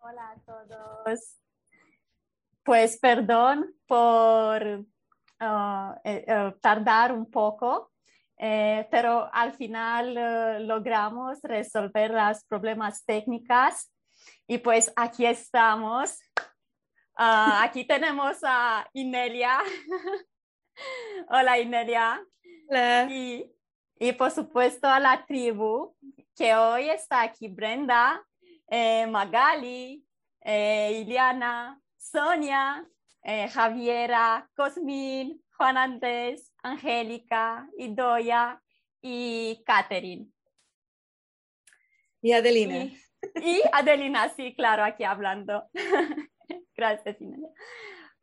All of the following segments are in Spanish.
Hola a todos. Pues perdón por ah, eh, eh, tardar un poco, eh, pero al final logramos resolver los problemas técnicos y pues aquí estamos. Ah, aquí tenemos a Inelia. Hola Inelia. Hola. Y, y por supuesto a la tribu que hoy está aquí Brenda, Magali, Iliana, Sonia, eh, Javiera, Cosmín, Juan Andrés, Angélica, Idoya y Catherine. Y Adelina. Y, Adelina, sí, claro, aquí hablando. Gracias, Inelia.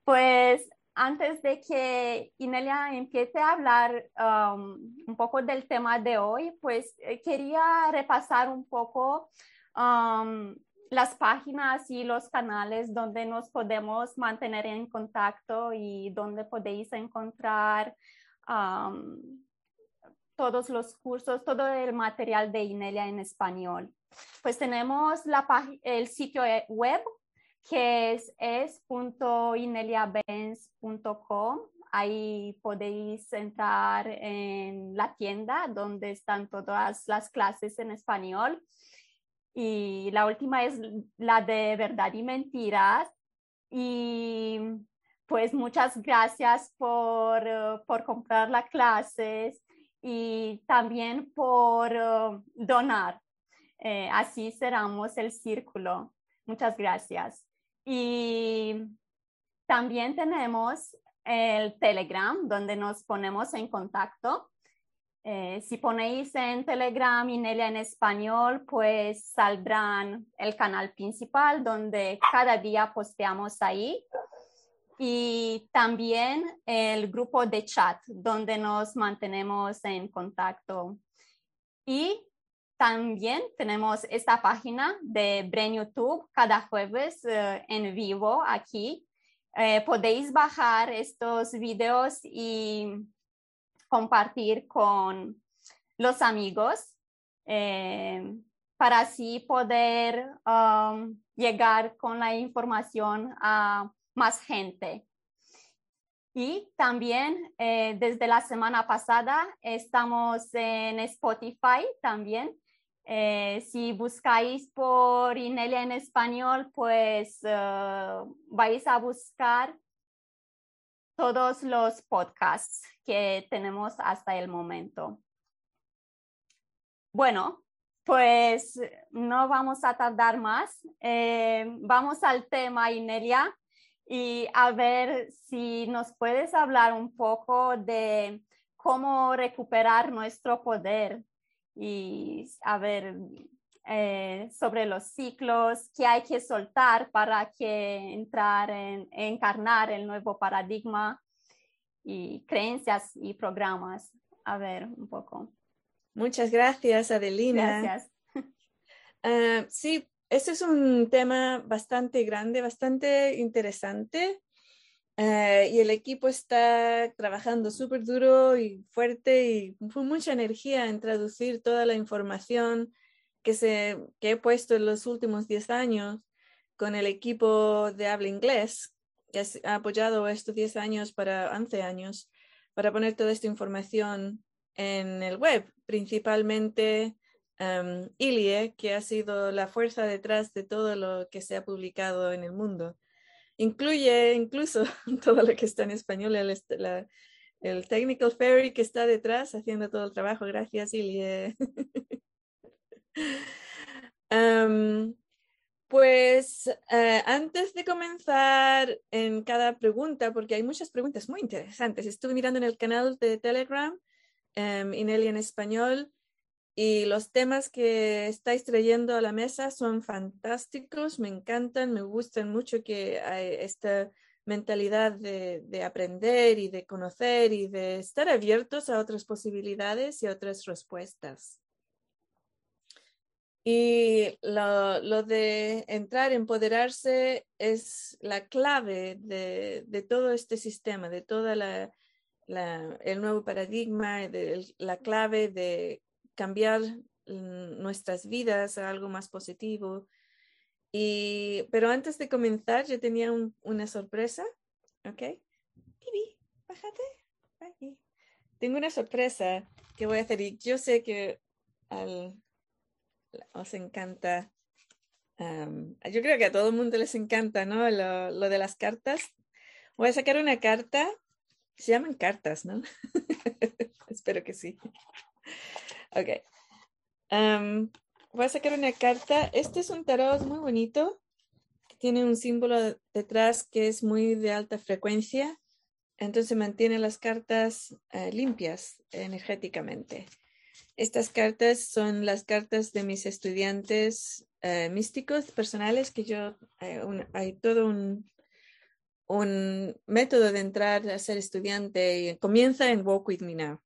Pues antes de que Inelia empiece a hablar um, un poco del tema de hoy, pues eh, quería repasar un poco las páginas y los canales donde nos podemos mantener en contacto y donde podéis encontrar todos los cursos, todo el material de Inelia en español. Pues tenemos la el sitio web que es es.ineliabenz.com. Ahí podéis entrar en la tienda donde están todas las clases en español y la última es la de verdad y mentiras. Y pues muchas gracias por, uh, por comprar las clases y también por uh, donar. Eh, así cerramos el círculo. Muchas gracias. Y también tenemos el Telegram, donde nos ponemos en contacto. Eh, si ponéis en Telegram Inelia en español, pues saldrán el canal principal donde cada día posteamos ahí y también el grupo de chat donde nos mantenemos en contacto. Y también tenemos esta página de Brain YouTube cada jueves eh, en vivo aquí. Eh, podéis bajar estos videos y compartir con los amigos eh, para así poder um, llegar con la información a más gente. Y también eh, desde la semana pasada estamos en Spotify también. Eh, si buscáis por Inelia en español, pues vais a buscar todos los podcasts que tenemos hasta el momento. Bueno, pues no vamos a tardar más. Eh, vamos al tema, Inelia, y a ver si nos puedes hablar un poco de cómo recuperar nuestro poder y a ver eh, sobre los ciclos, qué hay que soltar para que entrar en encarnar el nuevo paradigma y creencias y programas. A ver, un poco. Muchas gracias, Adelina. Gracias. Ah, sí, este es un tema bastante grande, bastante interesante. Ah, y el equipo está trabajando súper duro y fuerte y con mucha energía en traducir toda la información que, se, que he puesto en los últimos 10 años con el equipo de habla inglés ha apoyado estos 10 años para 11 años para poner toda esta información en el web, principalmente um, Ilie, que ha sido la fuerza detrás de todo lo que se ha publicado en el mundo. Incluye incluso todo lo que está en español, el, el Technical Ferry que está detrás haciendo todo el trabajo. Gracias, Ilie. um, Pues eh, antes de comenzar en cada pregunta, porque hay muchas preguntas muy interesantes, estuve mirando en el canal de Telegram, um, Inelia en español, y los temas que estáis trayendo a la mesa son fantásticos, me encantan, me gustan mucho que hay esta mentalidad de aprender y de conocer y de estar abiertos a otras posibilidades y otras respuestas. Y lo, de entrar, empoderarse es la clave de, todo este sistema, de todo el nuevo paradigma, de, la clave de cambiar nuestras vidas a algo más positivo. Y, pero antes de comenzar, yo tenía una sorpresa. ¿Ok? Bibi, bájate. Aquí. Tengo una sorpresa que voy a hacer y yo sé que al, os encanta. yo creo que a todo el mundo les encanta, ¿no? Lo, lo de las cartas. Voy a sacar una carta. Se llaman cartas, ¿no? Espero que sí. Ok. voy a sacar una carta. Este es un tarot muy bonito. Tiene un símbolo detrás que es muy de alta frecuencia. Entonces mantiene las cartas eh, limpias energéticamente. Estas cartas son las cartas de mis estudiantes eh, místicos personales que yo, eh, hay todo un, un método de entrar a ser estudiante y comienza en Walk With Me Now.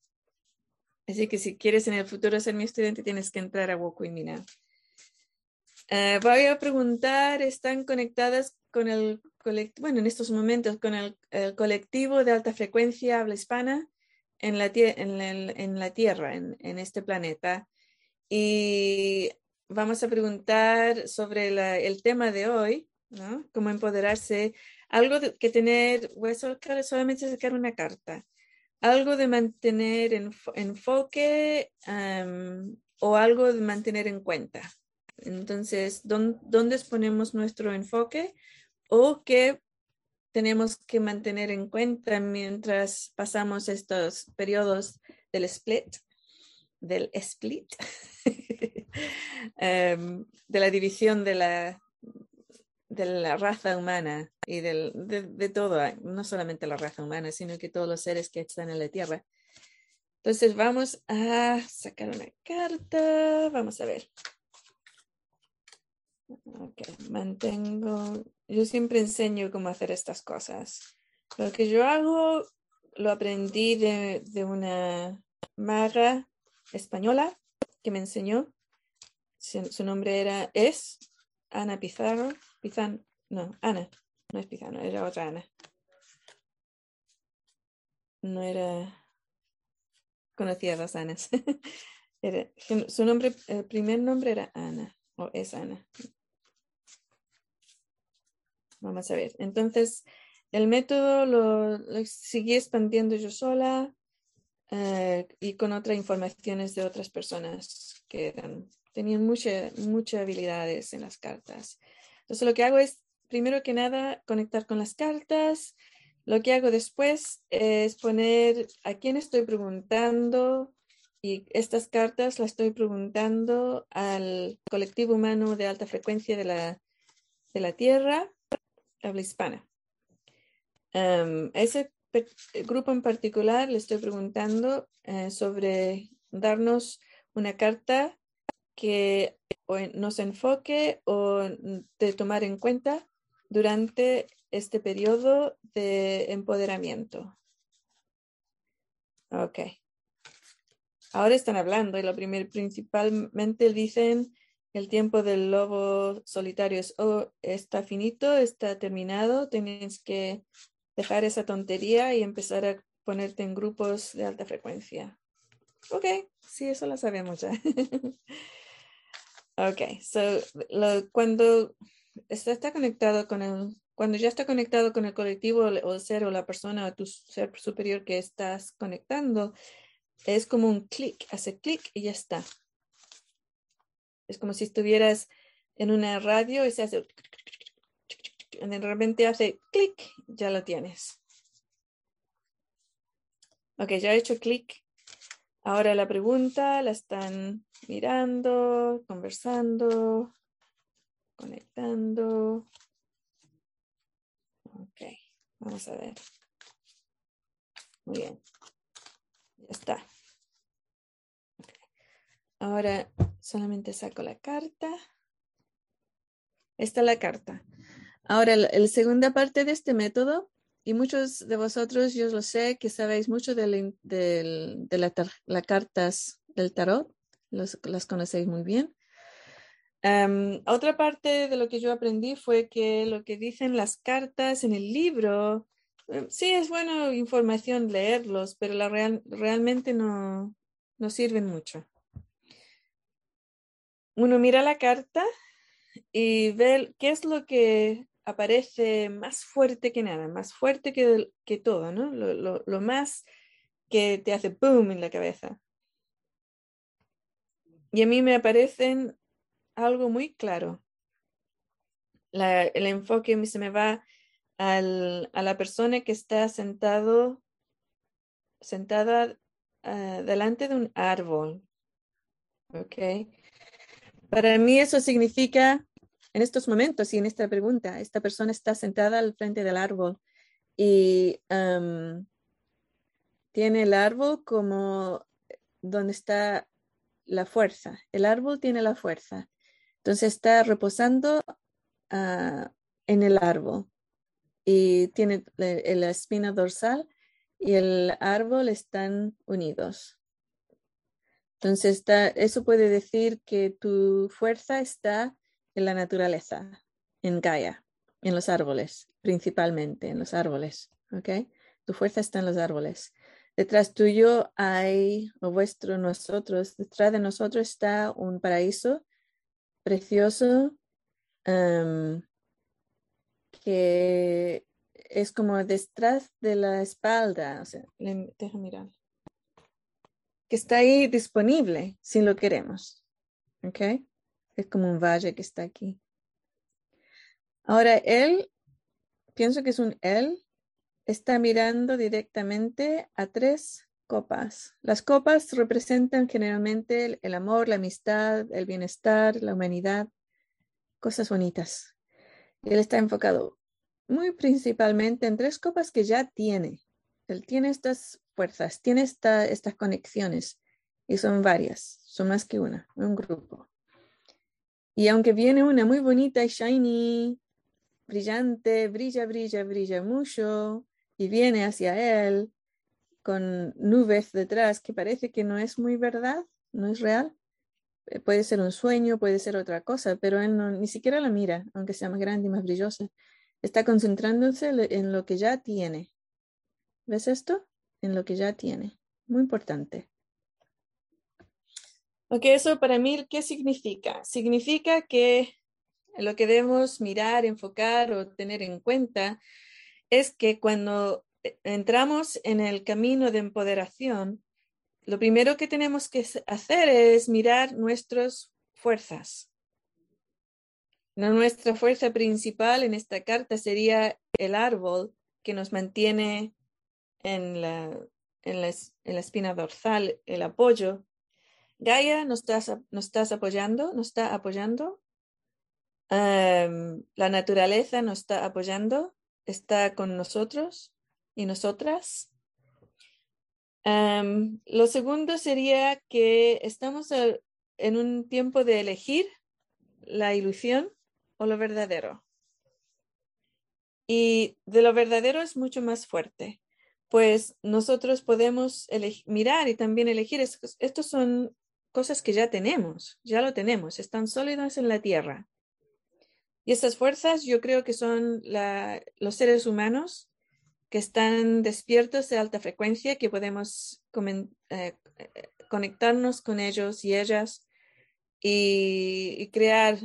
Así que si quieres en el futuro ser mi estudiante, tienes que entrar a Walk With Me Now. Eh, voy a preguntar, ¿están conectadas con el colectivo, bueno, en estos momentos, con el, colectivo de alta frecuencia habla hispana en la, Tierra, en, este planeta? Y vamos a preguntar sobre el tema de hoy. Cómo empoderarse algo que tener, voy a solamente sacar una carta, algo de mantener en, enfoque o algo de mantener en cuenta. Entonces, ¿dónde, ponemos nuestro enfoque o qué tenemos que mantener en cuenta mientras pasamos estos periodos del split, del split, de la división de la, de la raza humana y del, de, de, todo, no solamente la raza humana, sino que todos los seres que están en la Tierra. Entonces vamos a sacar una carta, vamos a ver. Okay, mantengo, yo siempre enseño cómo hacer estas cosas. Lo que yo hago lo aprendí de, una maga española que me enseñó. Su, nombre era, es Ana Pizarro Pizan, no, Ana, no es Pizano, era otra Ana. No era, conocía a Anas. su nombre, el primer nombre era Ana, o es Ana. Vamos a ver. Entonces, el método lo, seguí expandiendo yo sola eh, y con otras informaciones de otras personas que eran, tenían muchas muchas habilidades en las cartas. Entonces lo que hago es, primero que nada, conectar con las cartas. Lo que hago después es poner a quién estoy preguntando y estas cartas las estoy preguntando al colectivo humano de alta frecuencia de la, de la Tierra, habla hispana. ese grupo en particular le estoy preguntando eh, sobre darnos una carta que nos enfoque o de tomar en cuenta durante este periodo de empoderamiento. Ok. Ahora están hablando y lo primero, principalmente dicen el tiempo del lobo solitario oh, está finito, está terminado, tienes que dejar esa tontería y empezar a ponerte en grupos de alta frecuencia. Ok, sí, eso lo sabemos ya. Ok, so cuando está, conectado con el, cuando ya está conectado con el colectivo o el ser o la persona o tu ser superior que estás conectando, es como un clic, hace clic y ya está. Es como si estuvieras en una radio y se hace de repente hace clic, ya lo tienes. Ok, ya he hecho clic. Ahora la pregunta la están mirando, conversando, conectando. Ok, vamos a ver. Muy bien. Ya está. Ahora solamente saco la carta. Está la carta. Ahora, la segunda parte de este método, y muchos de vosotros, yo lo sé, que sabéis mucho de, las cartas del tarot, las conocéis muy bien. otra parte de lo que yo aprendí fue que lo que dicen las cartas en el libro, em, sí es bueno información leerlos, pero la realmente no, no sirven mucho. Uno mira la carta y ver qué es lo que aparece más fuerte que nada, más fuerte que, todo, ¿no? Lo, más que te hace boom en la cabeza. Y a mí me aparecen algo muy claro. el enfoque se me va a la persona que está sentado, sentada uh, delante de un árbol. ¿Ok? Para mí eso significa, en estos momentos y en esta pregunta, esta persona está sentada al frente del árbol y um, tiene el árbol como donde está la fuerza. El árbol tiene la fuerza. Entonces está reposando uh, en el árbol y tiene la espina dorsal y el árbol están unidos. Entonces, eso puede decir que tu fuerza está en la naturaleza, en Gaia, en los árboles, principalmente en los árboles. ¿ok? Tu fuerza está en los árboles. Detrás tuyo hay, o vuestro, nosotros, detrás de nosotros está un paraíso precioso em, que es como detrás de la espalda. O sea, deja mirar que está ahí disponible si lo queremos. ¿Ok? Es como un valle que está aquí. Ahora, él, pienso que es un él, está mirando directamente a tres copas. Las copas representan generalmente el, amor, la amistad, el bienestar, la humanidad, cosas bonitas. él está enfocado muy principalmente en tres copas que ya tiene. Él tiene estas tiene estas conexiones y son varias, son más que una, un grupo. Y aunque viene una muy bonita y shiny, brillante, brilla, brilla, brilla mucho y viene hacia él con nubes detrás que parece que no es muy verdad, no es real. Eh, puede ser un sueño, puede ser otra cosa, pero él ni siquiera la mira, aunque sea más grande y más brillosa. Está concentrándose en lo que ya tiene. ¿Ves esto? En lo que ya tiene. Muy importante. Ok, eso para mí, ¿qué significa? Significa que lo que debemos mirar, enfocar o tener en cuenta es que cuando entramos en el camino de empoderación, lo primero que tenemos que hacer es mirar nuestras fuerzas. Nuestra fuerza principal en esta carta sería el árbol que nos mantiene en la, en la, en la espina dorsal, el apoyo. Gaia, ¿nos estás, estás apoyando? ¿Nos está apoyando? la naturaleza nos está apoyando, está con nosotros y nosotras. lo segundo sería que estamos en un tiempo de elegir la ilusión o lo verdadero. Y de lo verdadero es mucho más fuerte pues nosotros podemos mirar y también elegir. Estos son cosas que ya tenemos, ya lo tenemos, están sólidas en la tierra. Y estas fuerzas yo creo que son los seres humanos que están despiertos de alta frecuencia, que podemos eh, conectarnos con ellos y ellas y, crear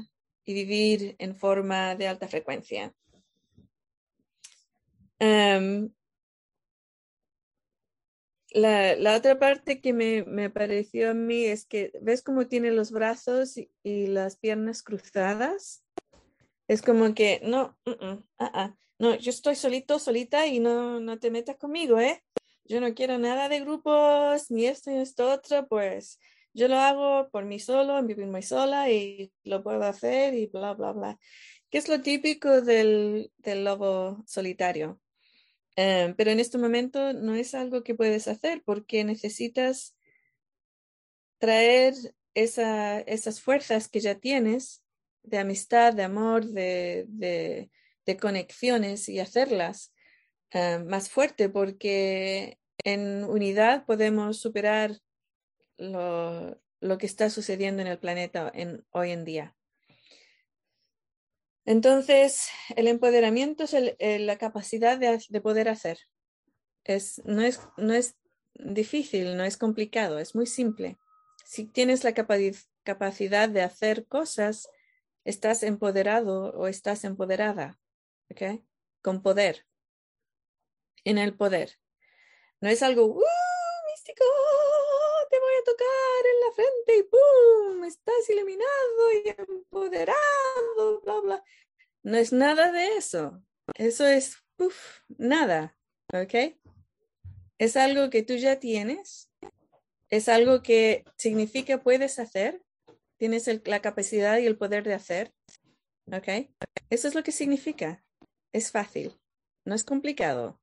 y vivir en forma de alta frecuencia. Em, la, otra parte que me, me, pareció a mí es que, ¿ves cómo tiene los brazos y, las piernas cruzadas? Es como que, no, uh no, yo estoy solito, solita y no, no te metas conmigo, ¿eh? Yo no quiero nada de grupos, ni esto ni esto otro, pues yo lo hago por mí solo, vivir muy sola y lo puedo hacer y bla, bla, bla. ¿Qué es lo típico del, del lobo solitario? Em, pero en este momento no es algo que puedes hacer porque necesitas traer esa, esas fuerzas que ya tienes de amistad, de amor, de, de, conexiones y hacerlas em, más fuerte porque en unidad podemos superar lo, lo, que está sucediendo en el planeta en, hoy en día. Entonces, el empoderamiento es la capacidad de, poder hacer. Es, no, es, no es difícil, no es complicado, es muy simple. Si tienes la capacidad de hacer cosas, estás empoderado o estás empoderada, ¿ok? Con poder, en el poder. No es algo ¡uh, místico, te voy a tocar en la frente y ¡pum! Estás iluminado y empoderado, bla, bla. No es nada de eso. Eso es. Nada, ¿ok? Es algo que tú ya tienes, es algo que significa puedes hacer, tienes la capacidad y el poder de hacer, ¿ok? Eso es lo que significa. Es fácil, no es complicado,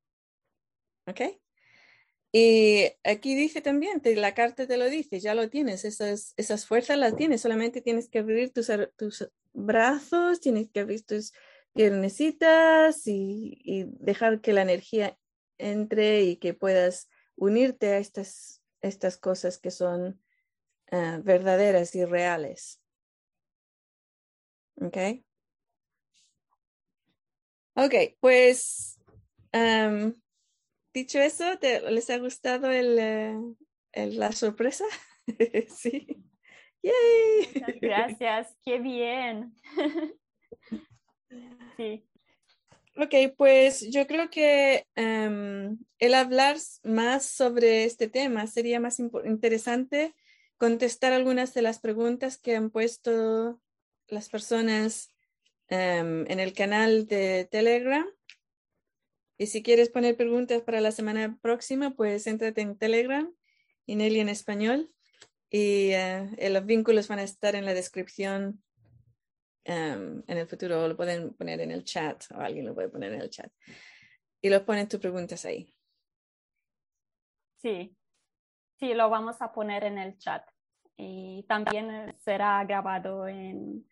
¿ok? Y aquí dice también, la carta te lo dice, ya lo tienes, esas, esas fuerzas las tienes, solamente tienes que abrir tus, tus brazos, tienes que abrir tus piernecitas y, dejar que la energía entre y que puedas unirte a estas, estas cosas que son uh, verdaderas y reales. ¿Ok? Ok, pues dicho eso, ¿te, ¿les ha gustado el, el, la sorpresa? sí. Yay. Muchas gracias, qué bien. sí. Ok, pues yo creo que um, el hablar más sobre este tema sería más interesante contestar algunas de las preguntas que han puesto las personas um, en el canal de Telegram. Y si quieres poner preguntas para la semana próxima, pues entrate en Telegram, Inelia en español, y uh, los vínculos van a estar en la descripción Em, en el futuro lo pueden poner en el chat o alguien lo puede poner en el chat y los ponen tus preguntas ahí. Sí, sí, lo vamos a poner en el chat y también será grabado en,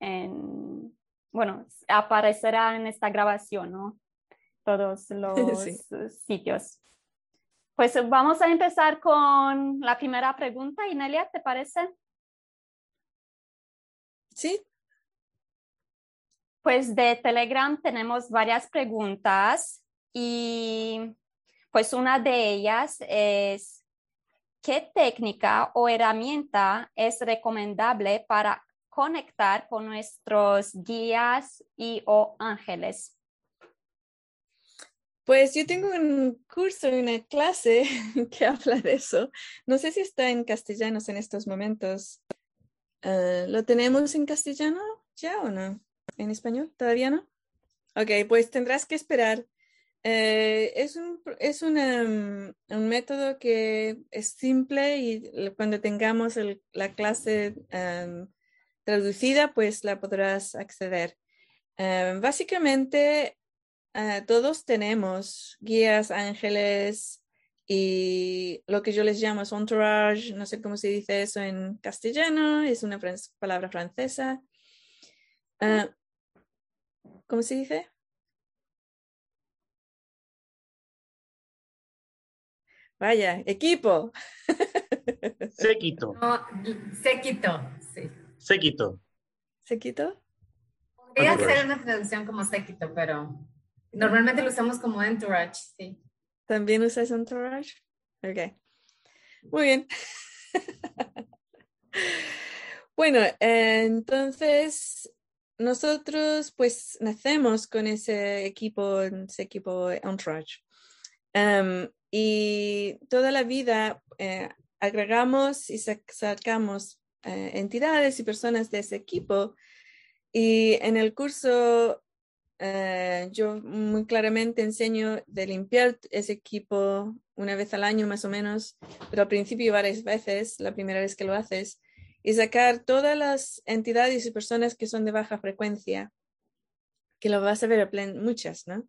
en bueno, aparecerá en esta grabación, ¿no? Todos los sitios. Pues vamos a empezar con la primera pregunta. Inelia, ¿te parece? Sí, pues de Telegram tenemos varias preguntas y pues una de ellas es, ¿qué técnica o herramienta es recomendable para conectar con nuestros guías y o ángeles? Pues yo tengo un curso, una clase que habla de eso. No sé si está en castellano en estos momentos. Eh, ¿Lo tenemos en castellano ya o no? en español? ¿Todavía no? Ok, pues tendrás que esperar. Eh, es un, es mm, un método que es simple y cuando tengamos la clase traducida, pues la podrás acceder. Básicamente, eh, todos tenemos guías, ángeles y lo que yo les llamo es entourage, no sé cómo se dice eso en castellano, es una palabra francesa. Ah, ¿Cómo se dice? Vaya, equipo. Séquito. No, séquito, sí. Séquito. ¿Séquito? Podría hacer una traducción como séquito, pero normalmente lo usamos como entourage, sí. ¿También usas entourage? Ok. Muy bien. bueno, entonces nosotros pues nacemos con ese equipo, ese equipo Entourage. Um, y toda la vida eh, agregamos y sacamos eh, entidades y personas de ese equipo. Y en el curso eh, yo muy claramente enseño de limpiar ese equipo una vez al año más o menos, pero al principio varias veces, la primera vez que lo haces, y sacar todas las entidades y personas que son de baja frecuencia, que lo vas a ver muchas, ¿no?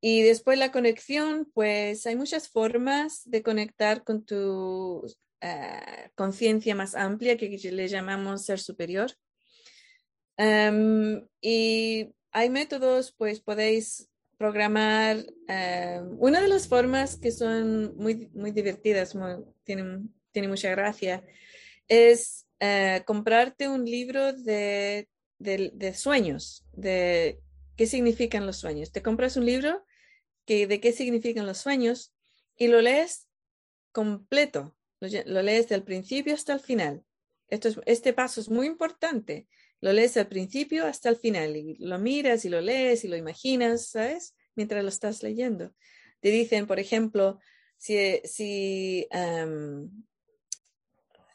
y después la conexión, pues hay muchas formas de conectar con tu eh, conciencia más amplia, que le llamamos ser superior. Y hay métodos, pues podéis programar. una de las formas que son muy, muy divertidas, tienen, tiene mucha gracia, es eh, comprarte un libro de, sueños, de qué significan los sueños. Te compras un libro que, de qué significan los sueños y lo lees completo, lo, lees del principio hasta el final. Esto es, este paso es muy importante. Lo lees al principio hasta el final y lo miras y lo lees y lo imaginas, ¿sabes? Mientras lo estás leyendo. Te dicen, por ejemplo, si, si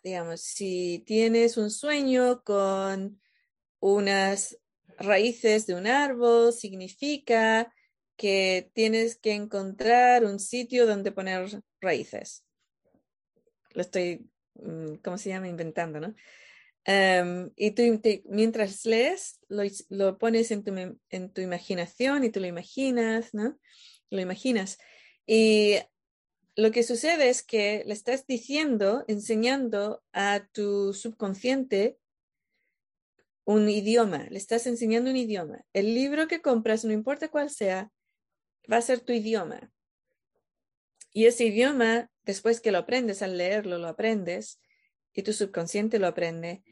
digamos, si tienes un sueño con unas raíces de un árbol, significa que tienes que encontrar un sitio donde poner raíces. Lo estoy, mm, ¿cómo se llama? Inventando, ¿no? Y tú mientras lees, lo, lo pones en tu, en tu, imaginación y tú lo imaginas, ¿no? Lo imaginas. Y lo que sucede es que le estás diciendo, enseñando a tu subconsciente un idioma, le estás enseñando un idioma. El libro que compras, no importa cuál sea, va a ser tu idioma. Y ese idioma, después que lo aprendes al leerlo, lo aprendes y tu subconsciente lo aprende,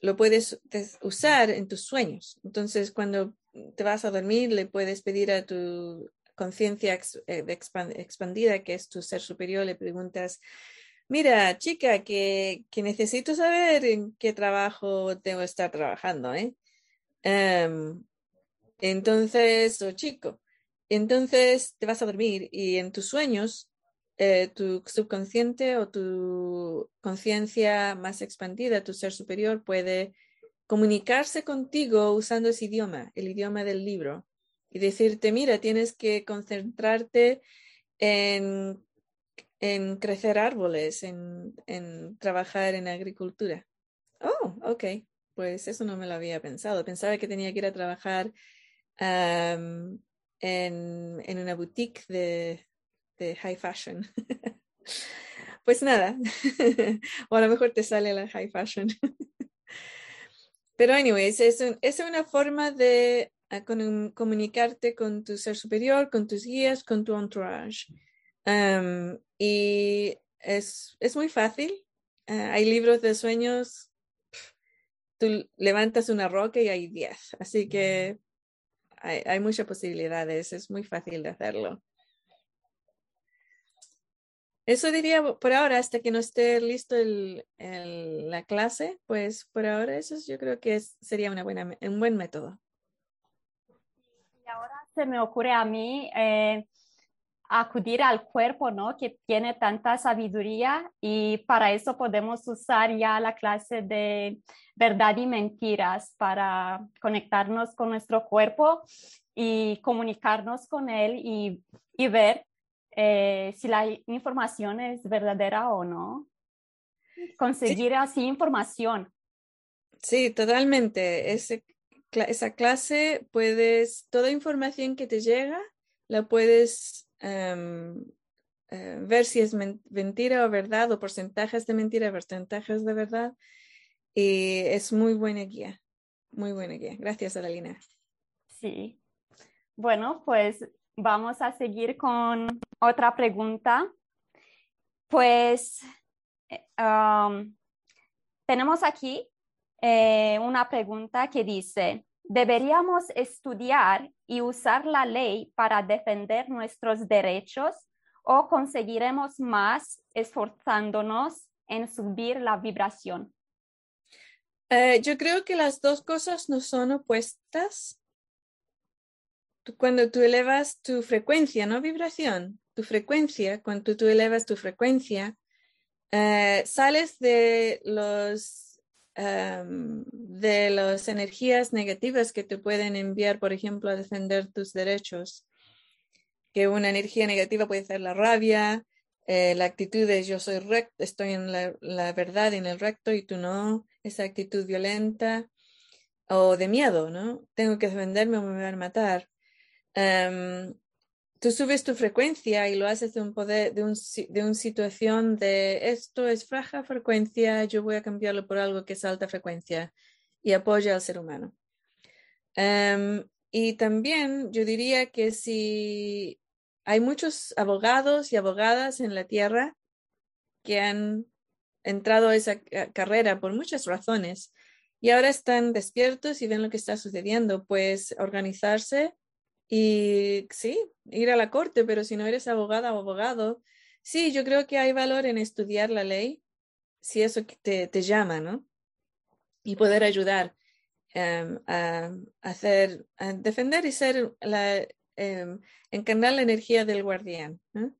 lo puedes usar en tus sueños. Entonces, cuando te vas a dormir, le puedes pedir a tu conciencia eh, expandida, que es tu ser superior, le preguntas, mira, chica, que, necesito saber en qué trabajo tengo que estar trabajando, ¿eh? Em, entonces, o chico, entonces te vas a dormir y en tus sueños, eh, tu subconsciente o tu conciencia más expandida, tu ser superior, puede comunicarse contigo usando ese idioma, el idioma del libro y decirte, mira, tienes que concentrarte en, en crecer árboles, en, en, trabajar en agricultura. Oh, ok, pues eso no me lo había pensado. Pensaba que tenía que ir a trabajar en, en, una boutique de, de high fashion. pues nada, o a lo mejor te sale la high fashion. Pero anyways, es, es una forma de con, comunicarte con tu ser superior, con tus guías, con tu entourage. y es, es, muy fácil. Ah, hay libros de sueños, tú levantas una roca y hay 10. Así que hay, hay muchas posibilidades, es muy fácil de hacerlo. Eso diría por ahora, hasta que no esté listo el, la clase, pues por ahora eso yo creo que sería un buen método ahora se me ocurre a mí eh, acudir al cuerpo, ¿no? Que tiene tanta sabiduría y para eso podemos usar ya la clase de verdad y mentiras para conectarnos con nuestro cuerpo y comunicarnos con él y, y ver eh, si la información es verdadera o no. Conseguir así información. Sí, totalmente. Ese, esa clase puedes, toda información que te llega, la puedes em, eh, ver si es mentira o verdad, o porcentajes de mentira, porcentajes de verdad. Y es muy buena guía, muy buena guía. Gracias, Adalina. Sí. Bueno, pues vamos a seguir con otra pregunta. Pues eh, tenemos aquí eh, una pregunta que dice, ¿deberíamos estudiar y usar la ley para defender nuestros derechos o conseguiremos más esforzándonos en subir la vibración? Eh, yo creo que las dos cosas no son opuestas. Cuando tú elevas tu frecuencia, no vibración, tu frecuencia, cuando tú elevas tu frecuencia, eh, sales de los de las energías negativas que te pueden enviar, por ejemplo, a defender tus derechos. Que una energía negativa puede ser la rabia, eh, la actitud de yo soy recto, estoy en la, verdad, en el recto y tú no, esa actitud violenta o de miedo, ¿no? Tengo que defenderme o me van a matar tú subes tu frecuencia y lo haces de un poder, de, un, de una situación de esto es baja frecuencia, yo voy a cambiarlo por algo que es alta frecuencia y apoya al ser humano. Em, y también yo diría que si hay muchos abogados y abogadas en la tierra que han entrado a esa carrera por muchas razones y ahora están despiertos y ven lo que está sucediendo, pues organizarse y sí, ir a la corte, pero si no eres abogada o abogado, sí, yo creo que hay valor en estudiar la ley, si eso te, te llama, ¿no? y poder ayudar em, a, hacer, a defender y ser la, em, encarnar la energía del guardián. ¿eh?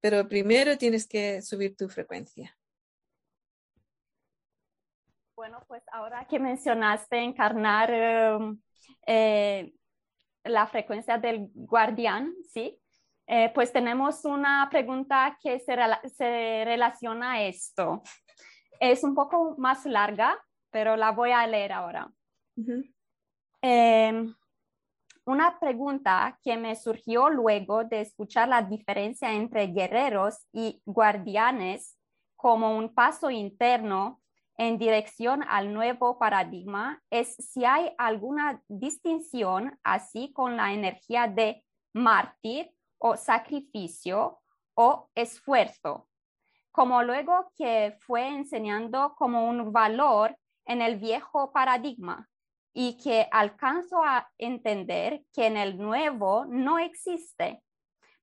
Pero primero tienes que subir tu frecuencia. Bueno, pues ahora que mencionaste encarnar em, eh, la frecuencia del guardián, ¿sí? Eh, pues tenemos una pregunta que se, se, relaciona a esto. Es un poco más larga, pero la voy a leer ahora. Em, una pregunta que me surgió luego de escuchar la diferencia entre guerreros y guardianes como un paso interno en dirección al nuevo paradigma es si hay alguna distinción así con la energía de mártir o sacrificio o esfuerzo, como luego que fue enseñando como un valor en el viejo paradigma y que alcanzo a entender que en el nuevo no existe,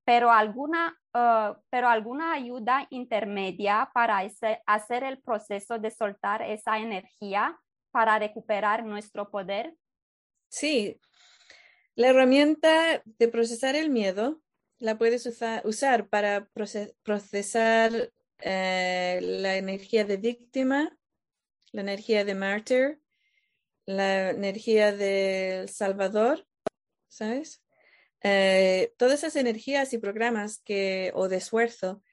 pero alguna, uh, pero alguna ayuda intermedia para hacer el proceso de soltar esa energía para recuperar nuestro poder? Sí, la herramienta de procesar el miedo la puedes usar para procesar eh, la energía de víctima, la energía de mártir, la energía del salvador, ¿sabes? Eh, todas esas energías y programas que, o de esfuerzo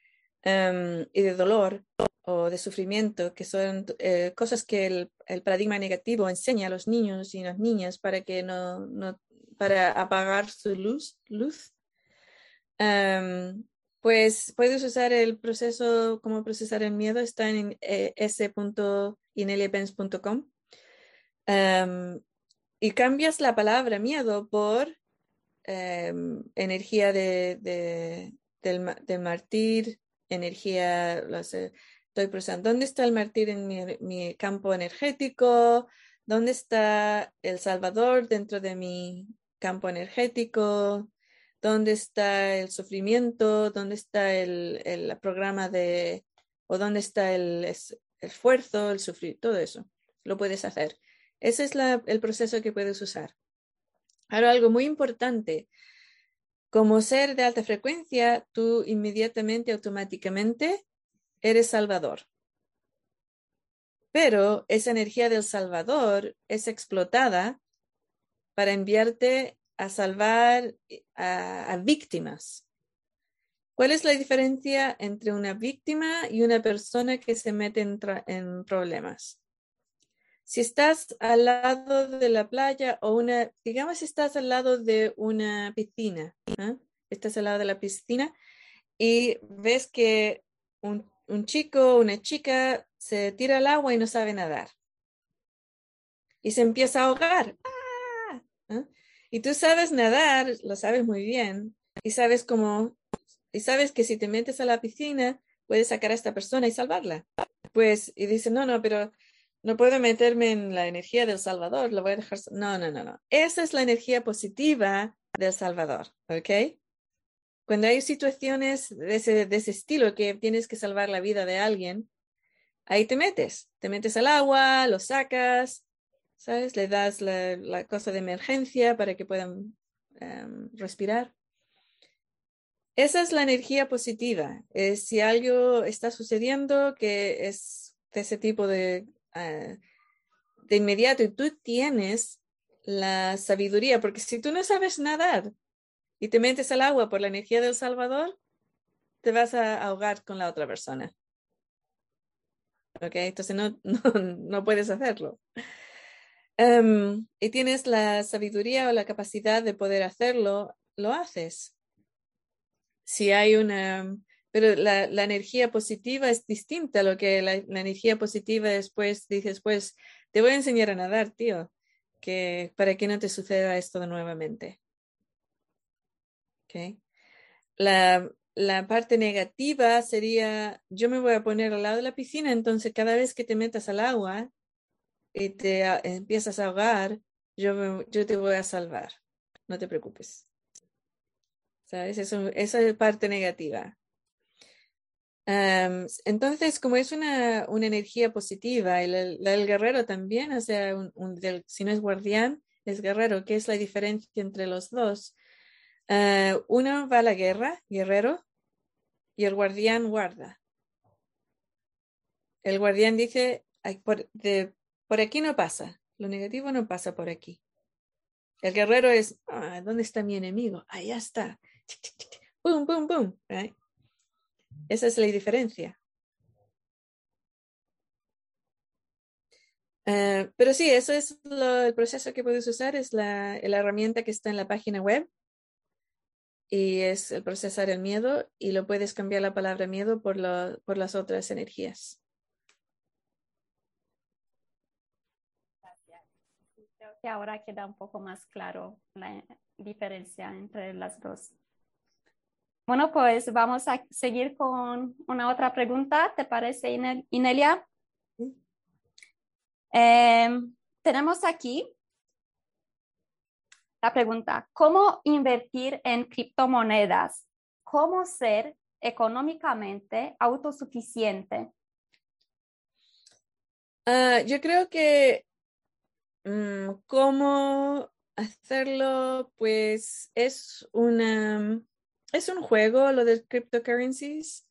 em, y de dolor o de sufrimiento, que son eh, cosas que el, paradigma negativo enseña a los niños y las niñas para que no, para apagar su luz, luz Em, pues puedes usar el proceso, como procesar el miedo, está en eh, s.ineliapens.com. Em, y cambias la palabra miedo por em, energía de, de, del, del, martir, energía, lo sé, estoy procesando, ¿dónde está el martir en mi, campo energético? ¿Dónde está el Salvador dentro de mi campo energético? dónde está el sufrimiento, dónde está el, programa de, o dónde está el, esfuerzo, el sufrir, todo eso. Lo puedes hacer. Ese es el proceso que puedes usar. Ahora, algo muy importante. Como ser de alta frecuencia, tú inmediatamente, automáticamente, eres salvador. Pero esa energía del salvador es explotada para enviarte a salvar a, víctimas. ¿Cuál es la diferencia entre una víctima y una persona que se mete en, problemas? Si estás al lado de la playa o una, digamos, estás al lado de una piscina, ¿eh? estás al lado de la piscina y ves que un, un chico o una chica se tira al agua y no sabe nadar y se empieza a ahogar. ¡Ah! ¿eh? Y tú sabes nadar, lo sabes muy bien, y sabes cómo, y sabes que si te metes a la piscina, puedes sacar a esta persona y salvarla. Pues, y dice, no, no, pero no puedo meterme en la energía del Salvador, lo voy a dejar. No, no, no, no. Esa es la energía positiva del Salvador, ¿ok? Cuando hay situaciones de ese, de ese estilo que tienes que salvar la vida de alguien, ahí te metes, te metes al agua, lo sacas, ¿sabes? Le das la, cosa de emergencia para que puedan em, respirar. Esa es la energía positiva. si algo está sucediendo que es de ese tipo de, ah, de inmediato y tú tienes la sabiduría, porque si tú no sabes nadar y te metes al agua por la energía del Salvador, te vas a ahogar con la otra persona. ¿Ok? Entonces no, no puedes hacerlo. Em, y tienes la sabiduría o la capacidad de poder hacerlo, lo haces. Si hay una, pero la, energía positiva es distinta a lo que la, energía positiva después dices, pues te voy a enseñar a nadar, tío, que para que no te suceda esto nuevamente. Okay. La, la parte negativa sería, yo me voy a poner al lado de la piscina, entonces cada vez que te metas al agua, y te empiezas a ahogar, yo, yo te voy a salvar. No te preocupes. ¿Sabes? Eso, esa es parte negativa. Entonces, como es una, una energía positiva, el, el, guerrero también, o sea, un, del, si no es guardián, es guerrero. ¿Qué es la diferencia entre los dos? Uh, uno va a la guerra, guerrero, y el guardián guarda. El guardián dice, por, aquí no pasa, lo negativo no pasa por aquí. El guerrero es, ah, ¿dónde está mi enemigo? Allá está. Boom, boom, boom. Esa es la diferencia. Uh, pero sí, eso es lo, el proceso que puedes usar, es la, la, herramienta que está en la página web y es el procesar el miedo y lo puedes cambiar la palabra miedo por, lo, por las otras energías. Gracias. Creo que ahora queda un poco más claro la diferencia entre las dos. Bueno, pues vamos a seguir con una otra pregunta. ¿Te parece, Inelia? Sí. Eh, tenemos aquí la pregunta, ¿cómo invertir en criptomonedas? ¿Cómo ser económicamente autosuficiente? Uh, yo creo que um, cómo hacerlo, pues es una es un juego, lo de cryptocurrencies.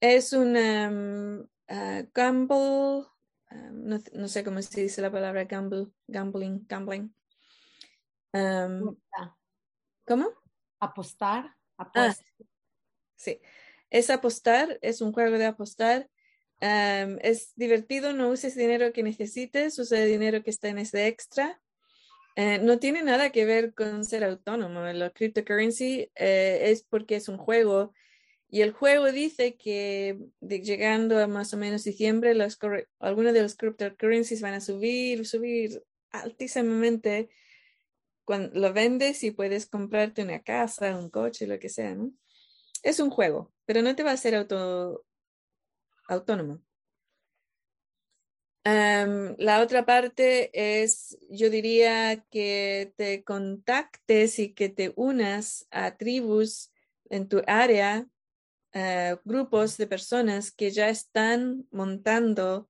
Es una um, uh, gamble, um, no, no, sé cómo se dice la palabra gamble, gambling, gambling. Um, ¿Cómo? Apostar. Ah, sí, es apostar, es un juego de apostar. Es divertido, no uses dinero que necesites, usa dinero que está en ese extra. Eh, no tiene nada que ver con ser autónomo. La cryptocurrency eh, es porque es un juego y el juego dice que llegando a más o menos diciembre, los, algunos de los cryptocurrencies van a subir, subir altísimamente. Cuando lo vendes y puedes comprarte una casa, un coche, lo que sea. ¿no? Es un juego, pero no te va a ser auto, autónomo. Um, la otra parte es, yo diría que te contactes y que te unas a tribus en tu área, uh, grupos de personas que ya están montando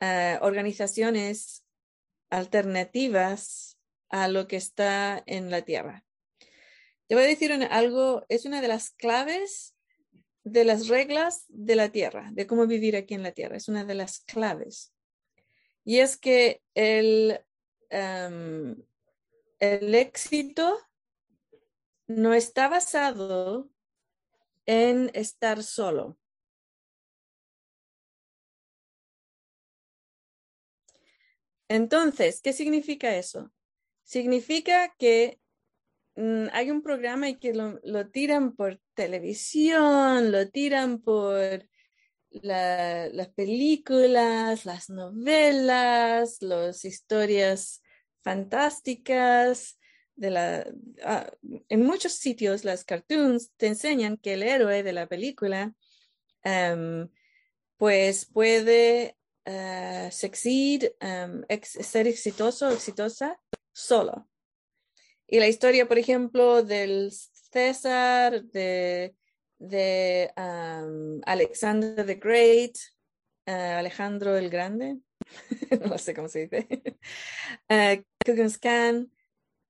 uh, organizaciones alternativas a lo que está en la Tierra. Te voy a decir algo, es una de las claves de las reglas de la Tierra, de cómo vivir aquí en la Tierra, es una de las claves. Y es que el, um, el éxito no está basado en estar solo. Entonces, ¿qué significa eso? Significa que mm, hay un programa y que lo, tiran por televisión, lo tiran por la, las películas, las novelas, las historias fantásticas. De la, ah, en muchos sitios las cartoons te enseñan que el héroe de la película um, pues puede um, ex, ser exitoso o exitosa solo. Y la historia, por ejemplo, del César, de de Alexander the Great, uh, Alejandro el Grande, no sé cómo se dice, uh, Khan,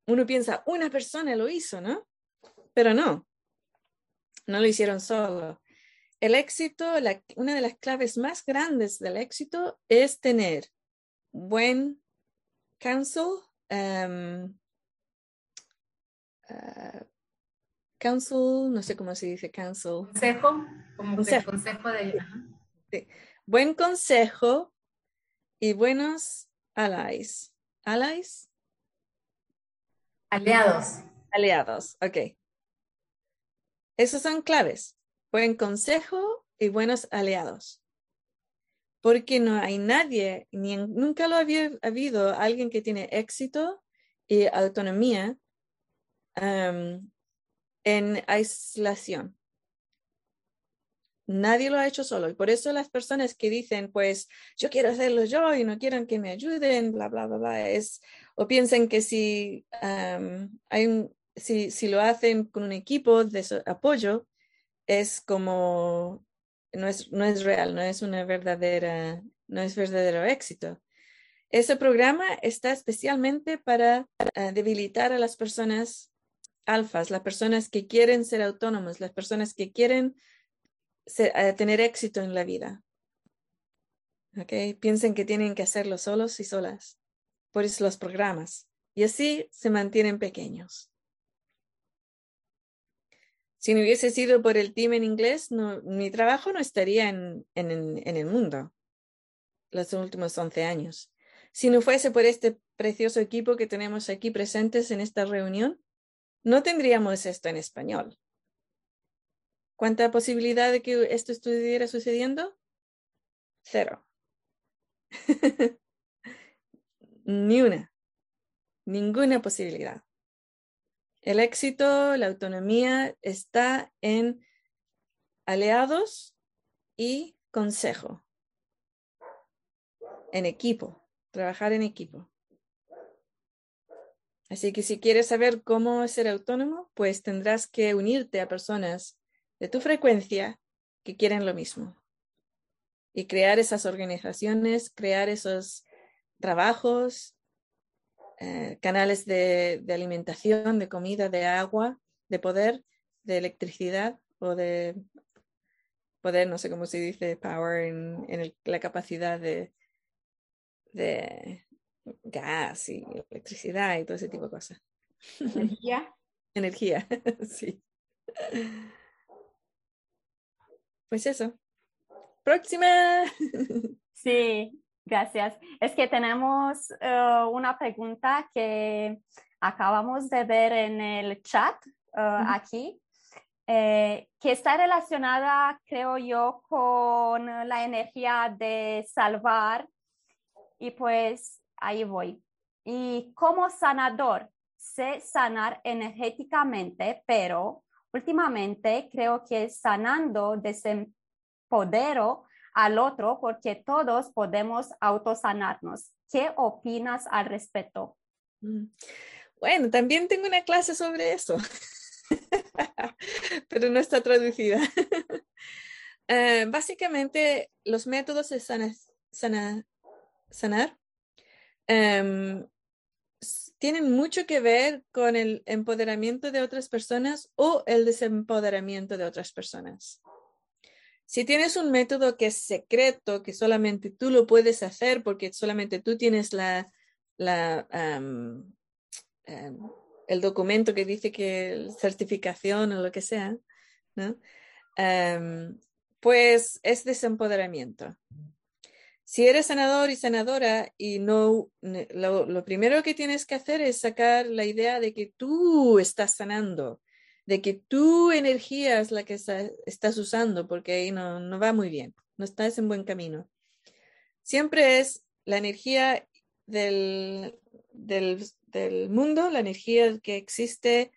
uno piensa, una persona lo hizo, ¿no? Pero no, no lo hicieron solo. El éxito, una de las claves más grandes del éxito es tener buen counsel, um, uh, counsel, no sé cómo se dice counsel. Consejo, como consejo, consejo de... Sí. Buen consejo y buenos allies. ¿Allies? Aliados. Aliados, ok. Esos son claves. Buen consejo y buenos aliados. Porque no hay nadie, ni nunca lo había habido alguien que tiene éxito y autonomía um, en aislación. Nadie lo ha hecho solo. Y por eso las personas que dicen, pues yo quiero hacerlo yo y no quieren que me ayuden, bla, bla, bla, bla, es, o piensan que si, um, hay un, si, si lo hacen con un equipo de apoyo, es como no es, no es real, no es una verdadera, no es verdadero éxito. Ese programa está especialmente para uh, debilitar a las personas alfas, las personas que quieren ser autónomos, las personas que quieren uh, tener éxito en la vida. Okay? Piensen que tienen que hacerlo solos y solas. Por eso los programas. Y así se mantienen pequeños. Si no hubiese sido por el team en inglés, mi trabajo no estaría en el mundo los últimos 11 años. Si no fuese por este precioso equipo que tenemos aquí presentes en esta reunión, no tendríamos esto en español. ¿Cuánta posibilidad de que esto estuviera sucediendo? Cero. Ni una. Ninguna posibilidad. El éxito, la autonomía está en aliados y consejo. En equipo, trabajar en equipo. Así que si quieres saber cómo ser autónomo, pues tendrás que unirte a personas de tu frecuencia que quieren lo mismo. Y crear esas organizaciones, crear esos trabajos, eh, canales de, alimentación, de comida, de agua, de poder, de electricidad o de poder, no sé cómo se dice, power en, el, la capacidad de gas y electricidad y todo ese tipo de cosas. Energía. Energía, sí. Pues eso. Próxima. Sí, Gracias. Es que tenemos uh, una pregunta que acabamos de ver en el chat uh, uh -huh. aquí, eh, que está relacionada, creo yo, con la energía de salvar. Y pues ahí voy. Y como sanador, sé sanar energéticamente, pero últimamente creo que sanando desempodero al otro porque todos podemos autosanarnos. ¿Qué opinas al respecto? Mm. Bueno, también tengo una clase sobre eso, pero no está traducida. uh, básicamente, los métodos de sana, sanar um, tienen mucho que ver con el empoderamiento de otras personas o el desempoderamiento de otras personas. Si tienes un método que es secreto, que solamente tú lo puedes hacer porque solamente tú tienes la, um, el documento que dice que certificación o lo que sea, ¿no? Um, pues es desempoderamiento. Si eres sanador y sanadora y no, lo, primero que tienes que hacer es sacar la idea de que tú estás sanando, de que tu energía es la que está, estás usando, porque ahí no, no va muy bien, no estás en buen camino. Siempre es la energía del, del, del mundo, la energía que existe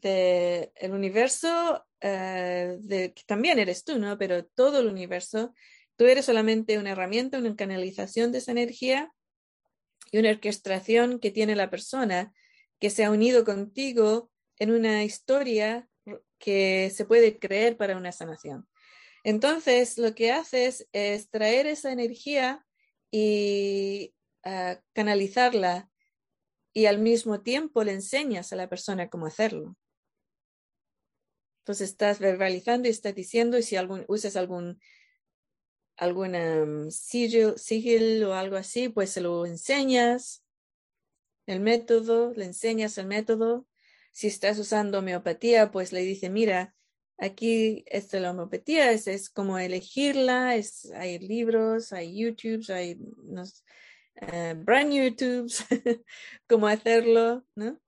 del el universo, uh, que también eres tú, ¿no? Pero todo el universo, tú eres solamente una herramienta, una canalización de esa energía y una orquestación que tiene la persona que se ha unido contigo en una historia que se puede creer para una sanación. Entonces, lo que haces es traer esa energía y uh, canalizarla y al mismo tiempo le enseñas a la persona cómo hacerlo. Entonces estás verbalizando y estás diciendo y si algún, usas algún alguna um, sigil, o algo así, pues se lo enseñas el método, le enseñas el método si estás usando homeopatía, pues le dice, mira, aquí esta la homeopatía es, es como elegirla, es, hay libros, hay YouTubes, hay unos, uh, brand YouTubes, cómo hacerlo, ¿no?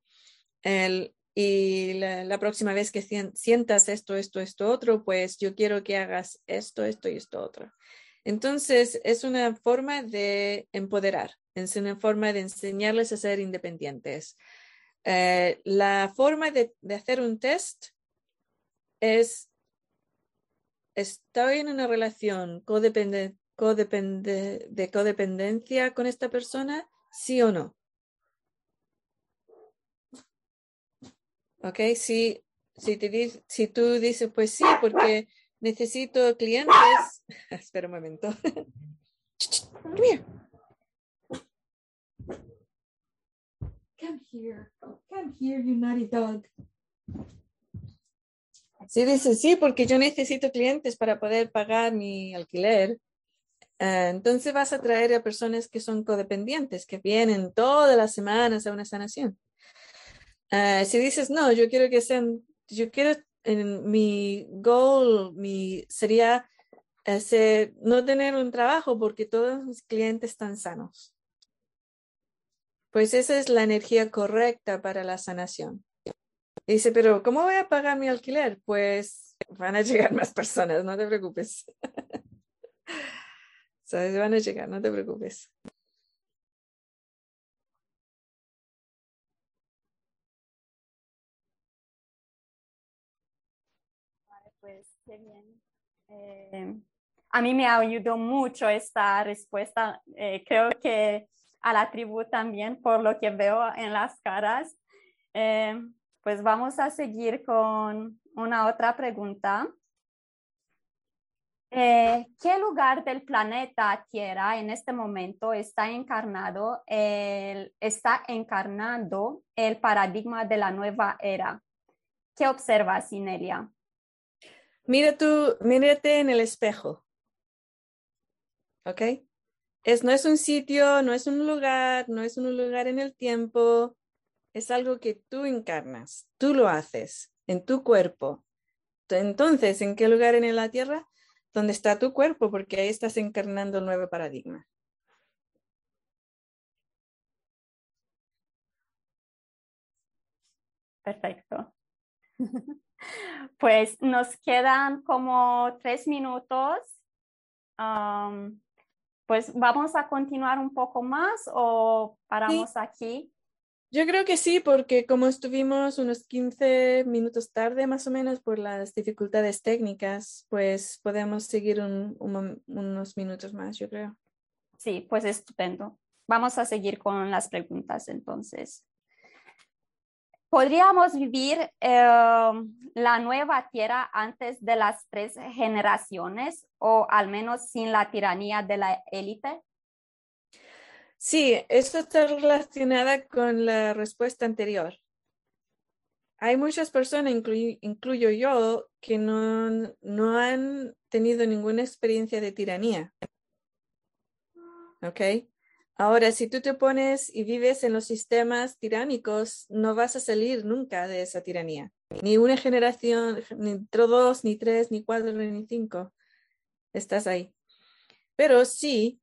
El, y la, próxima vez que sientas esto, esto, esto, otro, pues yo quiero que hagas esto, esto y esto otro. Entonces, es una forma de empoderar, es una forma de enseñarles a ser independientes. Eh, la forma de, de, hacer un test es, ¿estoy en una relación codepende, codepende, de codependencia con esta persona? ¿Sí o no? Ok, si, si, te, si tú dices, pues sí, porque necesito clientes. Espera un momento. Come here. Come here. Come here, you naughty dog. Sí, dice, sí, porque yo necesito clientes para poder pagar mi alquiler. Eh, entonces vas a traer a personas que son codependientes, que vienen todas las semanas a una sanación. Eh, si dices, no, yo quiero que sean, yo quiero, en, mi goal mi, sería ese, no tener un trabajo porque todos mis clientes están sanos. Pues esa es la energía correcta para la sanación. dice, pero ¿cómo voy a pagar mi alquiler? Pues van a llegar más personas, no te preocupes. ¿Sabes? Van a llegar, no te preocupes. Eh, a mí me ayudó mucho esta respuesta. Eh, creo que a la tribu también, por lo que veo en las caras. Eh, pues vamos a seguir con una otra pregunta. ¿Qué lugar del planeta Tierra en este momento está encarnado el, está encarnando el paradigma de la nueva era? ¿Qué observas, Inelia? Mira tú, mírate en el espejo. ¿Ok? Es, no es un sitio, no es un lugar, no es un lugar en el tiempo, es algo que tú encarnas, tú lo haces en tu cuerpo. Entonces, ¿en qué lugar en la Tierra? Donde está tu cuerpo, porque ahí estás encarnando el nuevo paradigma. Perfecto. Pues nos quedan como tres minutos. Um, pues vamos a continuar un poco más o paramos aquí. Yo creo que sí, porque como estuvimos unos 15 minutos tarde más o menos por las dificultades técnicas, pues podemos seguir unos minutos más, yo creo. Sí, pues estupendo. Vamos a seguir con las preguntas entonces. ¿Podríamos vivir em, la nueva tierra antes de las tres generaciones o al menos sin la tiranía de la élite? Sí, esto está relacionada con la respuesta anterior. Hay muchas personas, incluyo yo, que no, no han tenido ninguna experiencia de tiranía. ¿Ok? Ahora, si tú te pones y vives en los sistemas tiránicos, no vas a salir nunca de esa tiranía. Ni una generación, ni dos, ni tres, ni cuatro, ni cinco. Estás ahí. Pero si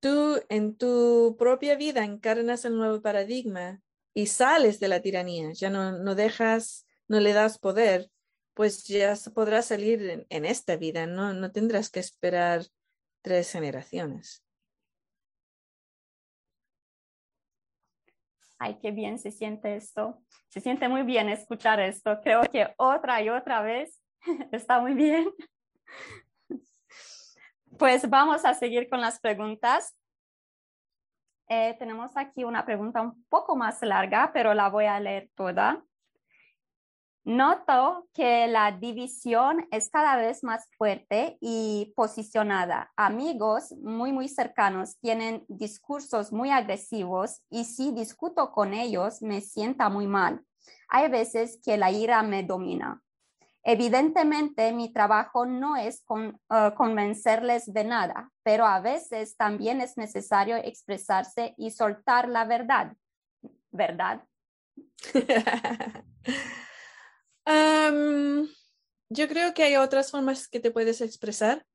tú en tu propia vida encarnas el nuevo paradigma y sales de la tiranía, ya no, no dejas, no le das poder, pues ya podrás salir en, esta vida, no, no tendrás que esperar tres generaciones. Ay, qué bien se siente esto. Se siente muy bien escuchar esto. Creo que otra y otra vez está muy bien. Pues vamos a seguir con las preguntas. Eh, tenemos aquí una pregunta un poco más larga, pero la voy a leer toda. Noto que la división es cada vez más fuerte y posicionada. Amigos muy, muy cercanos tienen discursos muy agresivos y si discuto con ellos me sienta muy mal. Hay veces que la ira me domina. Evidentemente, mi trabajo no es eh, convencerles de nada, pero a veces también es necesario expresarse y soltar la verdad. ¿Verdad? yo creo que hay otras formas que te puedes expresar.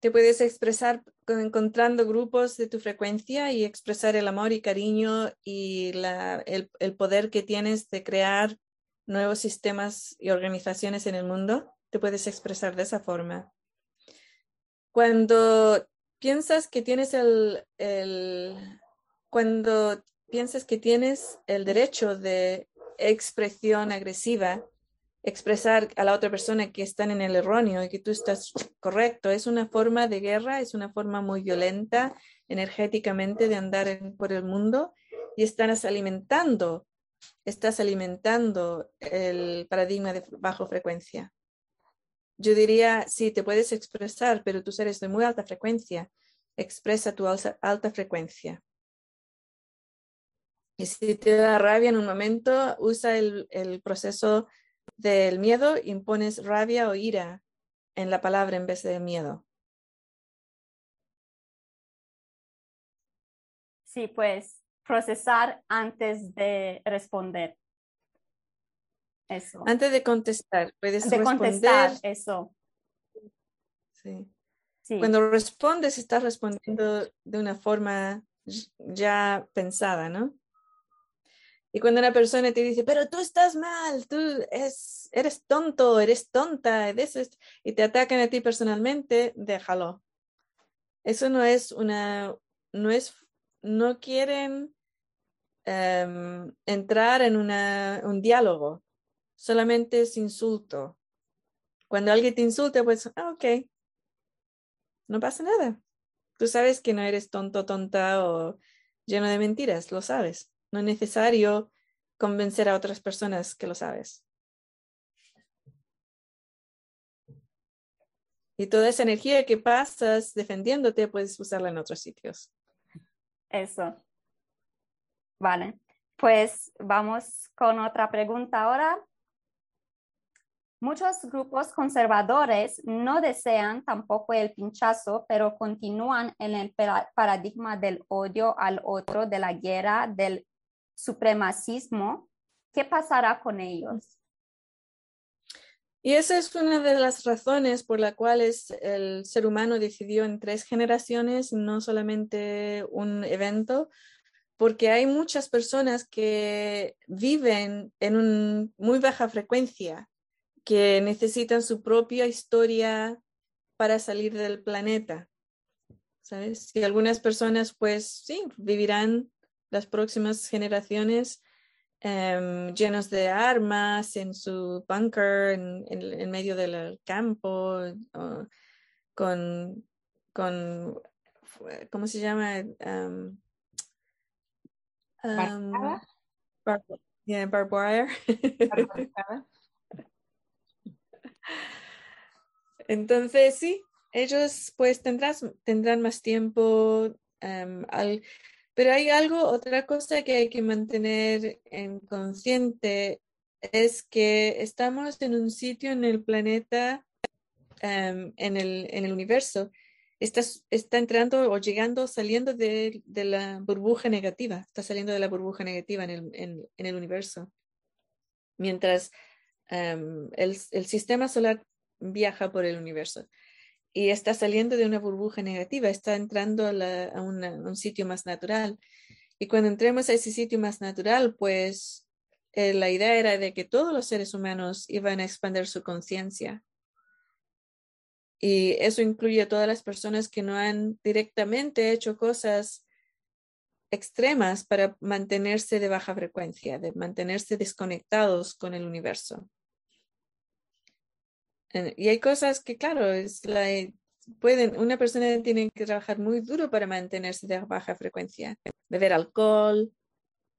Te puedes expresar encontrando grupos de tu frecuencia y expresar el amor y cariño y el, poder que tienes de crear nuevos sistemas y organizaciones en el mundo. Te puedes expresar de esa forma. Cuando piensas que tienes el, el cuando piensas que tienes el derecho de expresión agresiva, expresar a la otra persona que están en el erróneo y que tú estás correcto. Es una forma de guerra, es una forma muy violenta energéticamente de andar por el mundo y estás alimentando, estás alimentando el paradigma de bajo frecuencia. yo diría, sí, te puedes expresar, pero tú eres de muy alta frecuencia. Expresa tu alta, frecuencia. Y si te da rabia en un momento, usa el, el proceso del miedo, impones rabia o ira en la palabra en vez de miedo. Sí, pues procesar antes de responder. Eso. Antes de contestar, puedes de responder. contestar, eso. Sí. Sí. Cuando respondes, estás respondiendo de una forma ya pensada, ¿no? Y cuando una persona te dice, pero tú estás mal, tú es, eres tonto, eres tonta, y te atacan a ti personalmente, déjalo. Eso no es una, no es, no quieren em, entrar en una, un diálogo, solamente es insulto. Cuando alguien te insulta, pues, ah, ok, no pasa nada. Tú sabes que no eres tonto, tonta o lleno de mentiras, lo sabes. No es necesario convencer a otras personas que lo sabes. Y toda esa energía que pasas defendiéndote puedes usarla en otros sitios. Eso. Vale. Pues vamos con otra pregunta ahora. Muchos grupos conservadores no desean tampoco el pinchazo, pero continúan en el paradigma del odio al otro, de la guerra, del supremacismo, ¿qué pasará con ellos? Y esa es una de las razones por las cuales el ser humano decidió en tres generaciones, no solamente un evento, porque hay muchas personas que viven en un, muy baja frecuencia, que necesitan su propia historia para salir del planeta. ¿Sabes? Y algunas personas, pues sí, vivirán las próximas generaciones em, llenos de armas en su bunker en, medio del campo, con, con, ¿cómo se llama? Um, um, Entonces, sí, ellos pues tendrán, tendrán más tiempo al pero hay algo, otra cosa que hay que mantener en consciente es que estamos en un sitio en el planeta, em, en, el, en, el, universo, está, está entrando o llegando, saliendo de, de, la burbuja negativa, está saliendo de la burbuja negativa en el, en, en el universo. Mientras em, el, el sistema solar viaja por el universo y está saliendo de una burbuja negativa, está entrando a, un sitio más natural. Y cuando entremos a ese sitio más natural, pues eh, la idea era de que todos los seres humanos iban a expandir su conciencia. Y eso incluye a todas las personas que no han directamente hecho cosas extremas para mantenerse de baja frecuencia, de mantenerse desconectados con el universo. Y hay cosas que, claro, es la, pueden, una persona tiene que trabajar muy duro para mantenerse de baja frecuencia. Beber alcohol,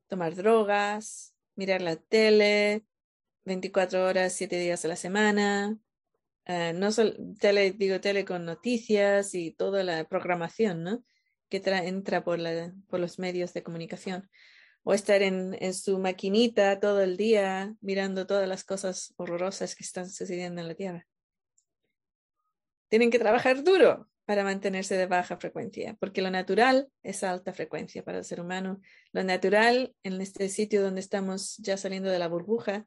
tomar drogas, mirar la tele 24 horas, 7 días a la semana. Uh, no solo tele, digo tele con noticias y toda la programación, ¿no? Que entra por, la, por los medios de comunicación o estar en, su maquinita todo el día mirando todas las cosas horrorosas que están sucediendo en la Tierra. Tienen que trabajar duro para mantenerse de baja frecuencia, porque lo natural es alta frecuencia para el ser humano. Lo natural en este sitio donde estamos ya saliendo de la burbuja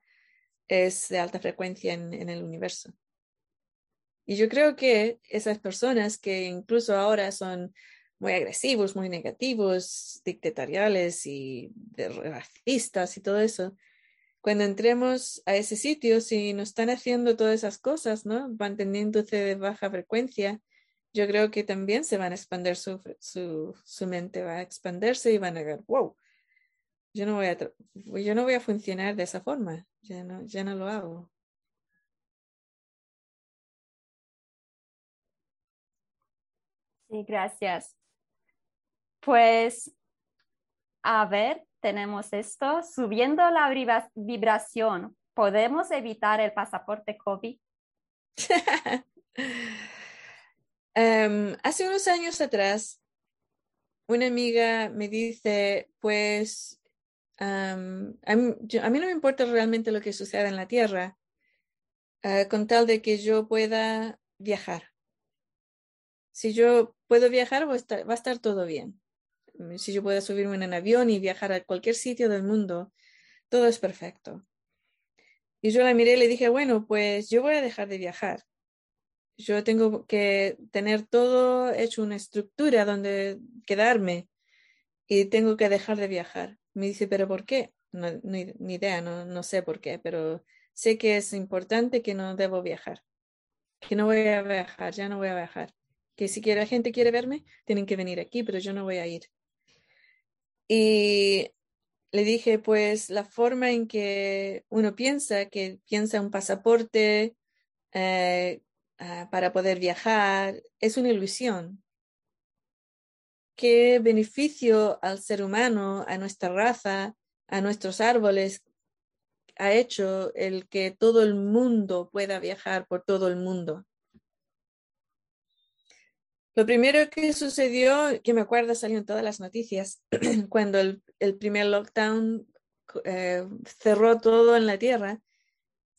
es de alta frecuencia en, en el universo. Y yo creo que esas personas que incluso ahora son muy agresivos, muy negativos, dictatoriales y racistas y todo eso. Cuando entremos a ese sitio, si nos están haciendo todas esas cosas, ¿no? Manteniéndose de baja frecuencia, yo creo que también se van a expandir su, su, su mente, va a expandirse y van a ver, wow, yo no voy a, yo no voy a funcionar de esa forma, ya no, ya no lo hago. Sí, gracias. Pues, a ver, tenemos esto. Subiendo la vibración, ¿podemos evitar el pasaporte COVID? Em, hace unos años atrás, una amiga me dice, pues, a, mí, no me importa realmente lo que suceda en la Tierra, eh, con tal de que yo pueda viajar. Si yo puedo viajar, va a estar todo bien. Si yo puedo subirme en un avión y viajar a cualquier sitio del mundo, todo es perfecto. Y yo la miré y le dije, bueno, pues yo voy a dejar de viajar. Yo tengo que tener todo hecho una estructura donde quedarme y tengo que dejar de viajar. Me dice, pero ¿por qué? No, ni, idea, no, no sé por qué, pero sé que es importante que no debo viajar, que no voy a viajar, ya no voy a viajar. Que si la gente quiere verme, tienen que venir aquí, pero yo no voy a ir. Y le dije, pues la forma en que uno piensa, que piensa un pasaporte eh, ah, para poder viajar, es una ilusión. ¿Qué beneficio al ser humano, a nuestra raza, a nuestros árboles ha hecho el que todo el mundo pueda viajar por todo el mundo? Lo primero que sucedió, que me acuerdo, salió en todas las noticias, cuando el, primer lockdown eh, cerró todo en la tierra,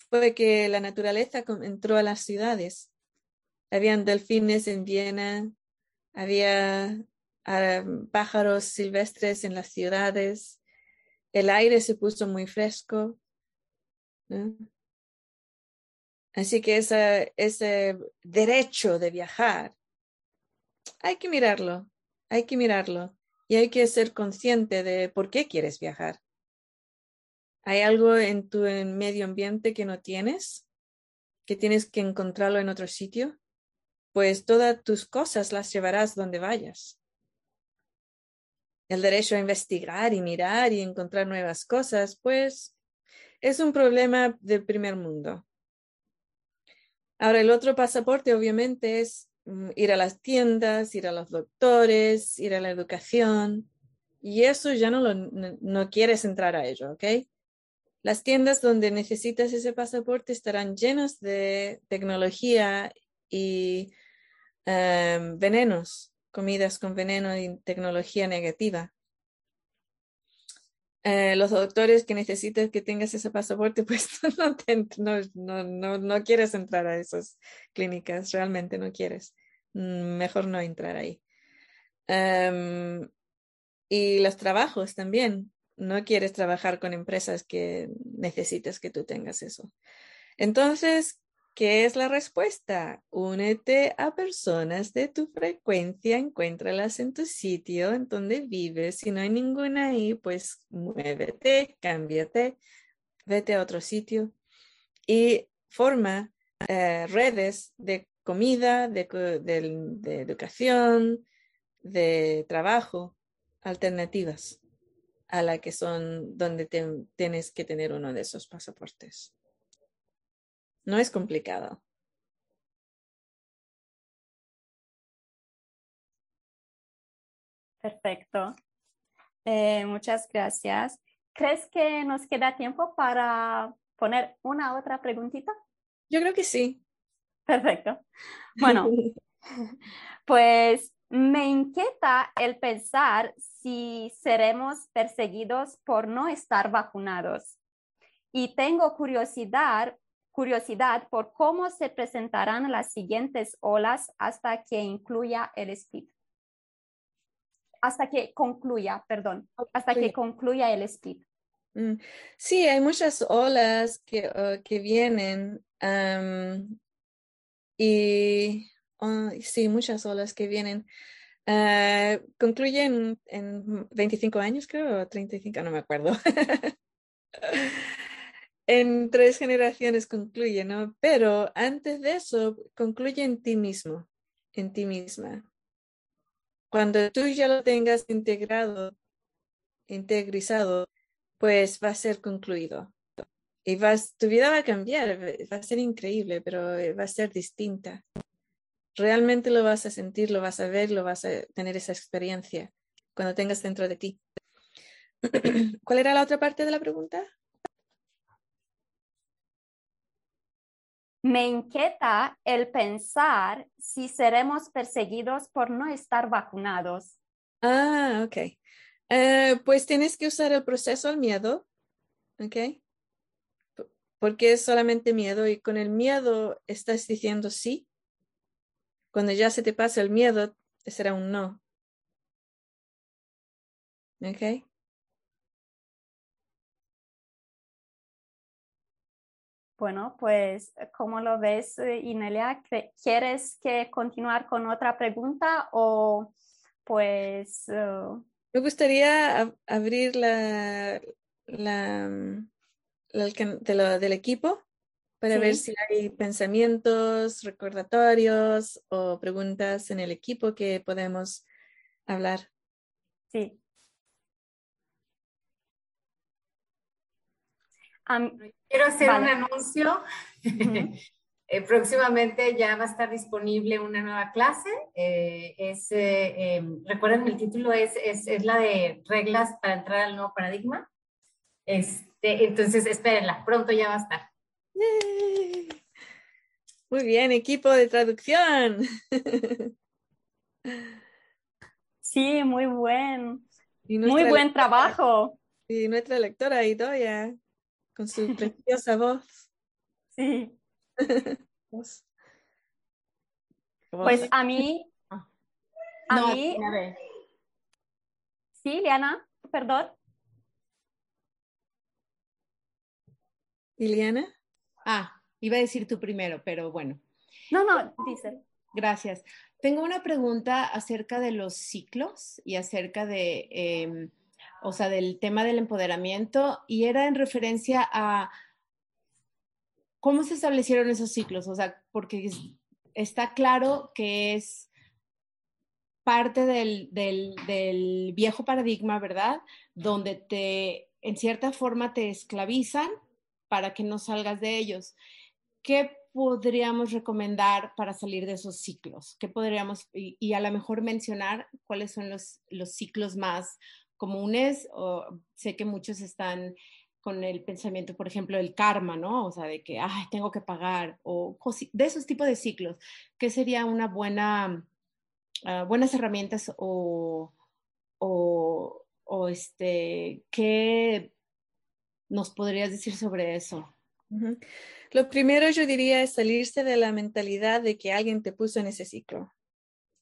fue que la naturaleza entró a las ciudades. Habían delfines en Viena, había ah, pájaros silvestres en las ciudades, el aire se puso muy fresco. Así que ese derecho de viajar hay que mirarlo, hay que mirarlo y hay que ser consciente de por qué quieres viajar. ¿Hay algo en tu medio ambiente que no tienes? ¿Que tienes que encontrarlo en otro sitio? Pues todas tus cosas las llevarás donde vayas. El derecho a investigar y mirar y encontrar nuevas cosas, pues es un problema del primer mundo. Ahora, el otro pasaporte obviamente es ir a las tiendas, ir a los doctores, ir a la educación. Y eso ya no, lo, no, quieres entrar a ello, ¿ok? Las tiendas donde necesitas ese pasaporte estarán llenas de tecnología y em, venenos, comidas con veneno y tecnología negativa. Eh, los doctores que necesitan que tengas ese pasaporte, pues no, no, no, quieres entrar a esas clínicas, realmente no quieres. Mm, mejor no entrar ahí. Em, y los trabajos también. No quieres trabajar con empresas que necesites que tú tengas eso. Entonces, ¿Qué es la respuesta? Únete a personas de tu frecuencia, encuéntralas en tu sitio, en donde vives. Si no hay ninguna ahí, pues muévete, cámbiate, vete a otro sitio y forma eh, redes de comida, de, educación, de trabajo, alternativas a la que son donde tienes que tener uno de esos pasaportes. No es complicado. Perfecto. Eh, muchas gracias. ¿Crees que nos queda tiempo para poner una otra preguntita? Yo creo que sí. Perfecto. Bueno, pues me inquieta el pensar si seremos perseguidos por no estar vacunados. Y tengo curiosidad curiosidad por cómo se presentarán las siguientes olas hasta que incluya el split. Hasta que concluya, perdón, hasta que concluya el split. Mm, sí, hay muchas olas que, uh, que vienen y uh, sí, muchas olas que vienen. Uh, concluyen en 25 años, creo, o 35, no me acuerdo. en tres generaciones concluye, ¿no? Pero antes de eso, concluye en ti mismo, en ti misma. Cuando tú ya lo tengas integrado, integrizado, pues va a ser concluido. Y vas, tu vida va a cambiar, va a ser increíble, pero va a ser distinta. Realmente lo vas a sentir, lo vas a ver, lo vas a tener esa experiencia cuando tengas dentro de ti. ¿Cuál era la otra parte de la pregunta? Me inquieta el pensar si seremos perseguidos por no estar vacunados. Ah, ok. Eh, pues tienes que usar el proceso al miedo, ¿ok? Porque es solamente miedo y con el miedo estás diciendo sí. Cuando ya se te pasa el miedo, será un no. ¿Ok? Bueno, pues, ¿cómo lo ves, eh, Inelia? ¿Quieres que continuar con otra pregunta o pues... Uh... Me gustaría abrir la, la, mm, de lo, del equipo para ver si hay pensamientos, recordatorios o preguntas en el equipo que podemos hablar. Sí. Quiero hacer un anuncio. Eh, próximamente ya va a estar disponible una nueva clase. Eh, es, eh, em, recuerden, el título es, es, es, la de reglas para entrar al nuevo paradigma. Este, entonces, espérenla, pronto ya va a estar. Muy bien, equipo de traducción. Sí, muy buen. Muy buen trabajo. Y nuestra lectora Idoya con su preciosa voz. Sí. pues a mí, a mí, sí, Liana, perdón. Liliana. Ah, iba a decir tú primero, pero bueno. No, no, dice. Gracias. Tengo una pregunta acerca de los ciclos y acerca de em, o sea, del tema del empoderamiento y era en referencia a cómo se establecieron esos ciclos, o sea, porque está claro que es parte del, del, viejo paradigma, ¿verdad? Donde te, en cierta forma, te esclavizan para que no salgas de ellos. ¿Qué podríamos recomendar para salir de esos ciclos? ¿Qué podríamos, y, y a lo mejor mencionar cuáles son los, los ciclos más comunes, o sé que muchos están con el pensamiento, por ejemplo, del karma, ¿no? O sea, de que, ay, tengo que pagar, o de esos tipos de ciclos, ¿qué sería una buena, uh, buenas herramientas o, o, este, qué nos podrías decir sobre eso? Lo primero yo diría es salirse de la mentalidad de que alguien te puso en ese ciclo.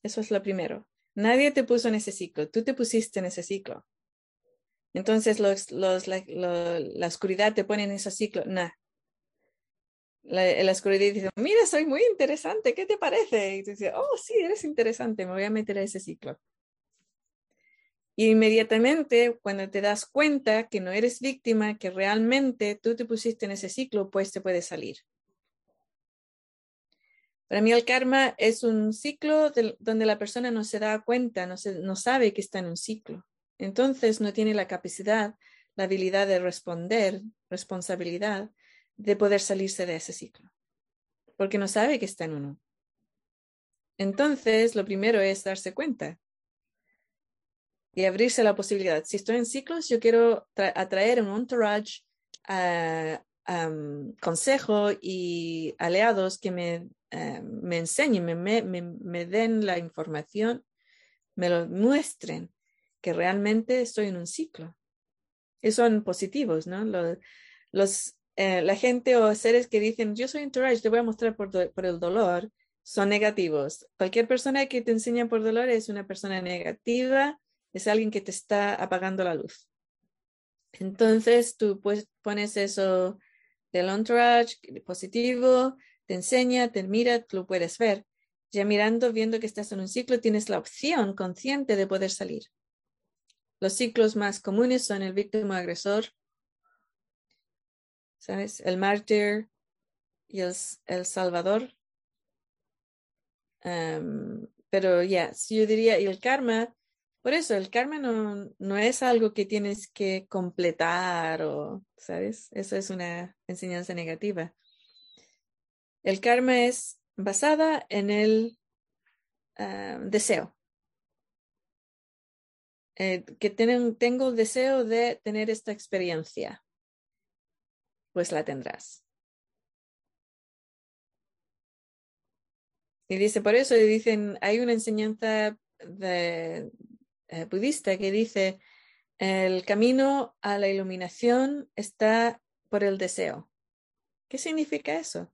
Eso es lo primero. Nadie te puso en ese ciclo, tú te pusiste en ese ciclo. Entonces los, la, oscuridad te pone en ese ciclo. La, la, oscuridad dice, mira, soy muy interesante, ¿qué te parece? Y tú dices, oh, sí, eres interesante, me voy a meter a ese ciclo. Y inmediatamente, cuando te das cuenta que no eres víctima, que realmente tú te pusiste en ese ciclo, pues te puedes salir. Para mí el karma es un ciclo donde la persona no se da cuenta, no, sabe que está en un ciclo. Entonces no tiene la capacidad, la habilidad de responder, responsabilidad, de poder salirse de ese ciclo, porque no sabe que está en uno. Entonces, lo primero es darse cuenta y abrirse la posibilidad. Si estoy en ciclos, yo quiero atraer un entourage, a consejo y aliados que me eh, me enseñen, me, den la información, me lo muestren, que realmente estoy en un ciclo. Y son positivos, ¿no? Los, eh, la gente o seres que dicen, yo soy entourage, te voy a mostrar por, por, el dolor, son negativos. Cualquier persona que te enseña por dolor es una persona negativa, es alguien que te está apagando la luz. Entonces tú pues, pones eso del entourage positivo, te enseña, te mira, lo puedes ver. Ya mirando, viendo que estás en un ciclo, tienes la opción consciente de poder salir. Los ciclos más comunes son el víctima agresor, ¿sabes? El mártir y el, salvador. pero ya, yo diría, el karma, por eso el karma no, no es algo que tienes que completar o, ¿sabes? Eso es una enseñanza negativa. El karma es basada en el ah, deseo. Eh, que tengo el deseo de tener esta experiencia, pues la tendrás. Y dice, por eso dicen, hay una enseñanza de, eh, budista que dice, el camino a la iluminación está por el deseo. ¿Qué significa eso?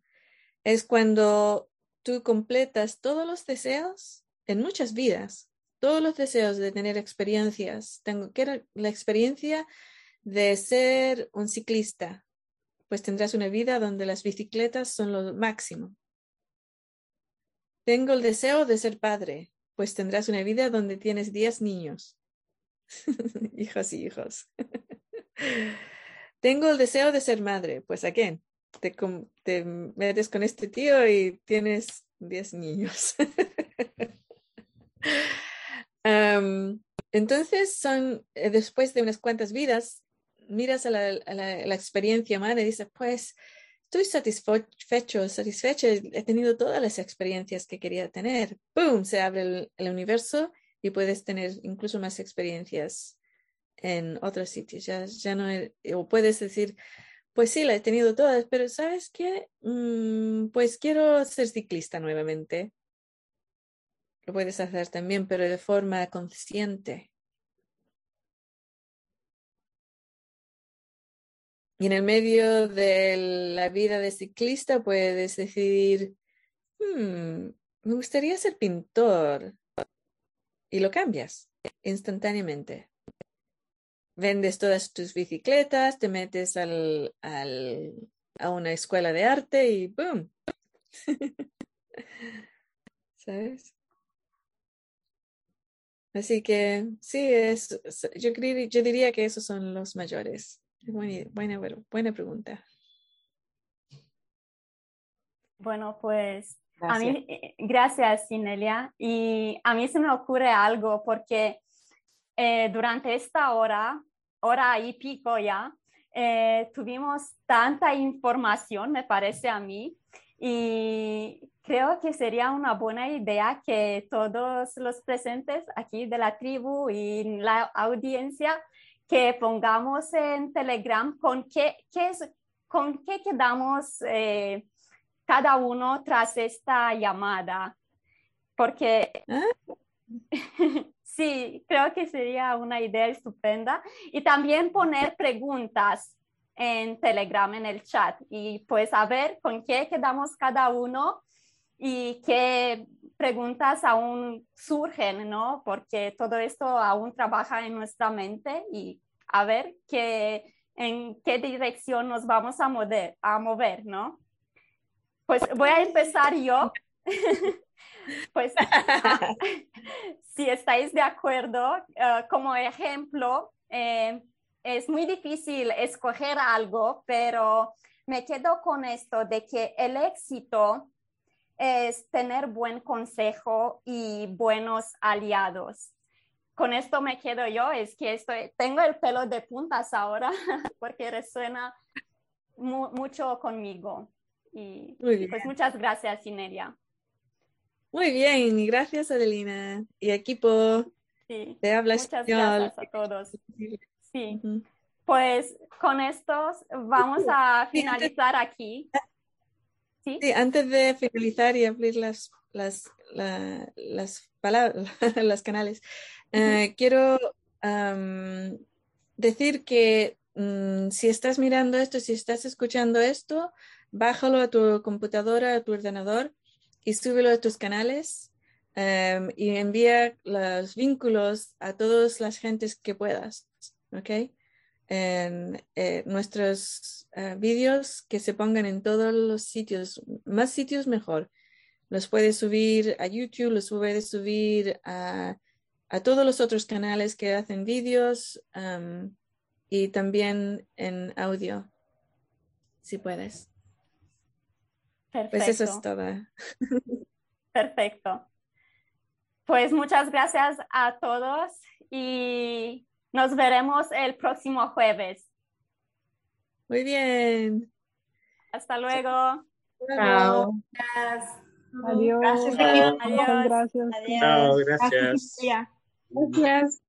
Es cuando tú completas todos los deseos en muchas vidas, todos los deseos de tener experiencias. Tengo que la experiencia de ser un ciclista, pues tendrás una vida donde las bicicletas son lo máximo. Tengo el deseo de ser padre, pues tendrás una vida donde tienes 10 niños, hijos y hijos. Tengo el deseo de ser madre, pues a quién? Te, te metes con este tío y tienes 10 niños. entonces son, eh, después de unas cuantas vidas, miras a la, experiencia humana y dices, pues estoy satisfecho, satisfecha, he tenido todas las experiencias que quería tener. ¡Pum! Se abre el, universo y puedes tener incluso más experiencias en otros sitios. Ya, ya no, o puedes decir, pues sí, la he tenido todas, pero ¿sabes qué? Mm, pues quiero ser ciclista nuevamente. Lo puedes hacer también, pero de forma consciente. Y en el medio de la vida de ciclista puedes decidir, hmm, me gustaría ser pintor. Y lo cambias instantáneamente. Vendes todas tus bicicletas, te metes al, a una escuela de arte y ¡boom! ¿Sabes? Así que sí, es, yo, yo diría que esos son los mayores. Buena, buena, pregunta. Bueno, pues gracias. a mí, eh, gracias, Sinelia. Y a mí se me ocurre algo porque eh, durante esta hora, hora y pico ya, eh, tuvimos tanta información, me parece a mí, y creo que sería una buena idea que todos los presentes aquí de la tribu y la audiencia que pongamos en Telegram con qué, qué es, con qué quedamos eh, cada uno tras esta llamada. Porque sí, creo que sería una idea estupenda. Y también poner preguntas en Telegram, en el chat, y pues a ver con qué quedamos cada uno y qué preguntas aún surgen, ¿no? Porque todo esto aún trabaja en nuestra mente y a ver qué, en qué dirección nos vamos a mover, a mover, ¿no? Pues voy a empezar yo. pues si estáis de acuerdo, eh, como ejemplo, eh, es muy difícil escoger algo, pero me quedo con esto de que el éxito es tener buen consejo y buenos aliados. Con esto me quedo yo, es que estoy, tengo el pelo de puntas ahora porque resuena mucho conmigo. Y pues muchas gracias, Ineria. Muy bien, gracias Adelina y equipo. Sí. Te habla Muchas gracias a todos. Sí. Pues con estos vamos a finalizar aquí. ¿Sí? antes de finalizar y abrir las, las, las palabras, los canales, eh, quiero decir que mm, si estás mirando esto, si estás escuchando esto, bájalo a tu computadora, a tu ordenador y súbelo a tus canales em, y envía los vínculos a todas las gentes que puedas, ¿ok? En, eh, nuestros eh, vídeos que se pongan en todos los sitios, más sitios mejor. Los puedes subir a YouTube, los puedes subir a, a todos los otros canales que hacen vídeos y también en audio, si puedes. Perfecto. Pues eso es todo. Perfecto. Pues muchas gracias a todos y nos veremos el próximo jueves. Muy bien. Hasta luego. Chao. Adiós. Gracias. Adiós. Gracias. Chao, gracias. Gracias.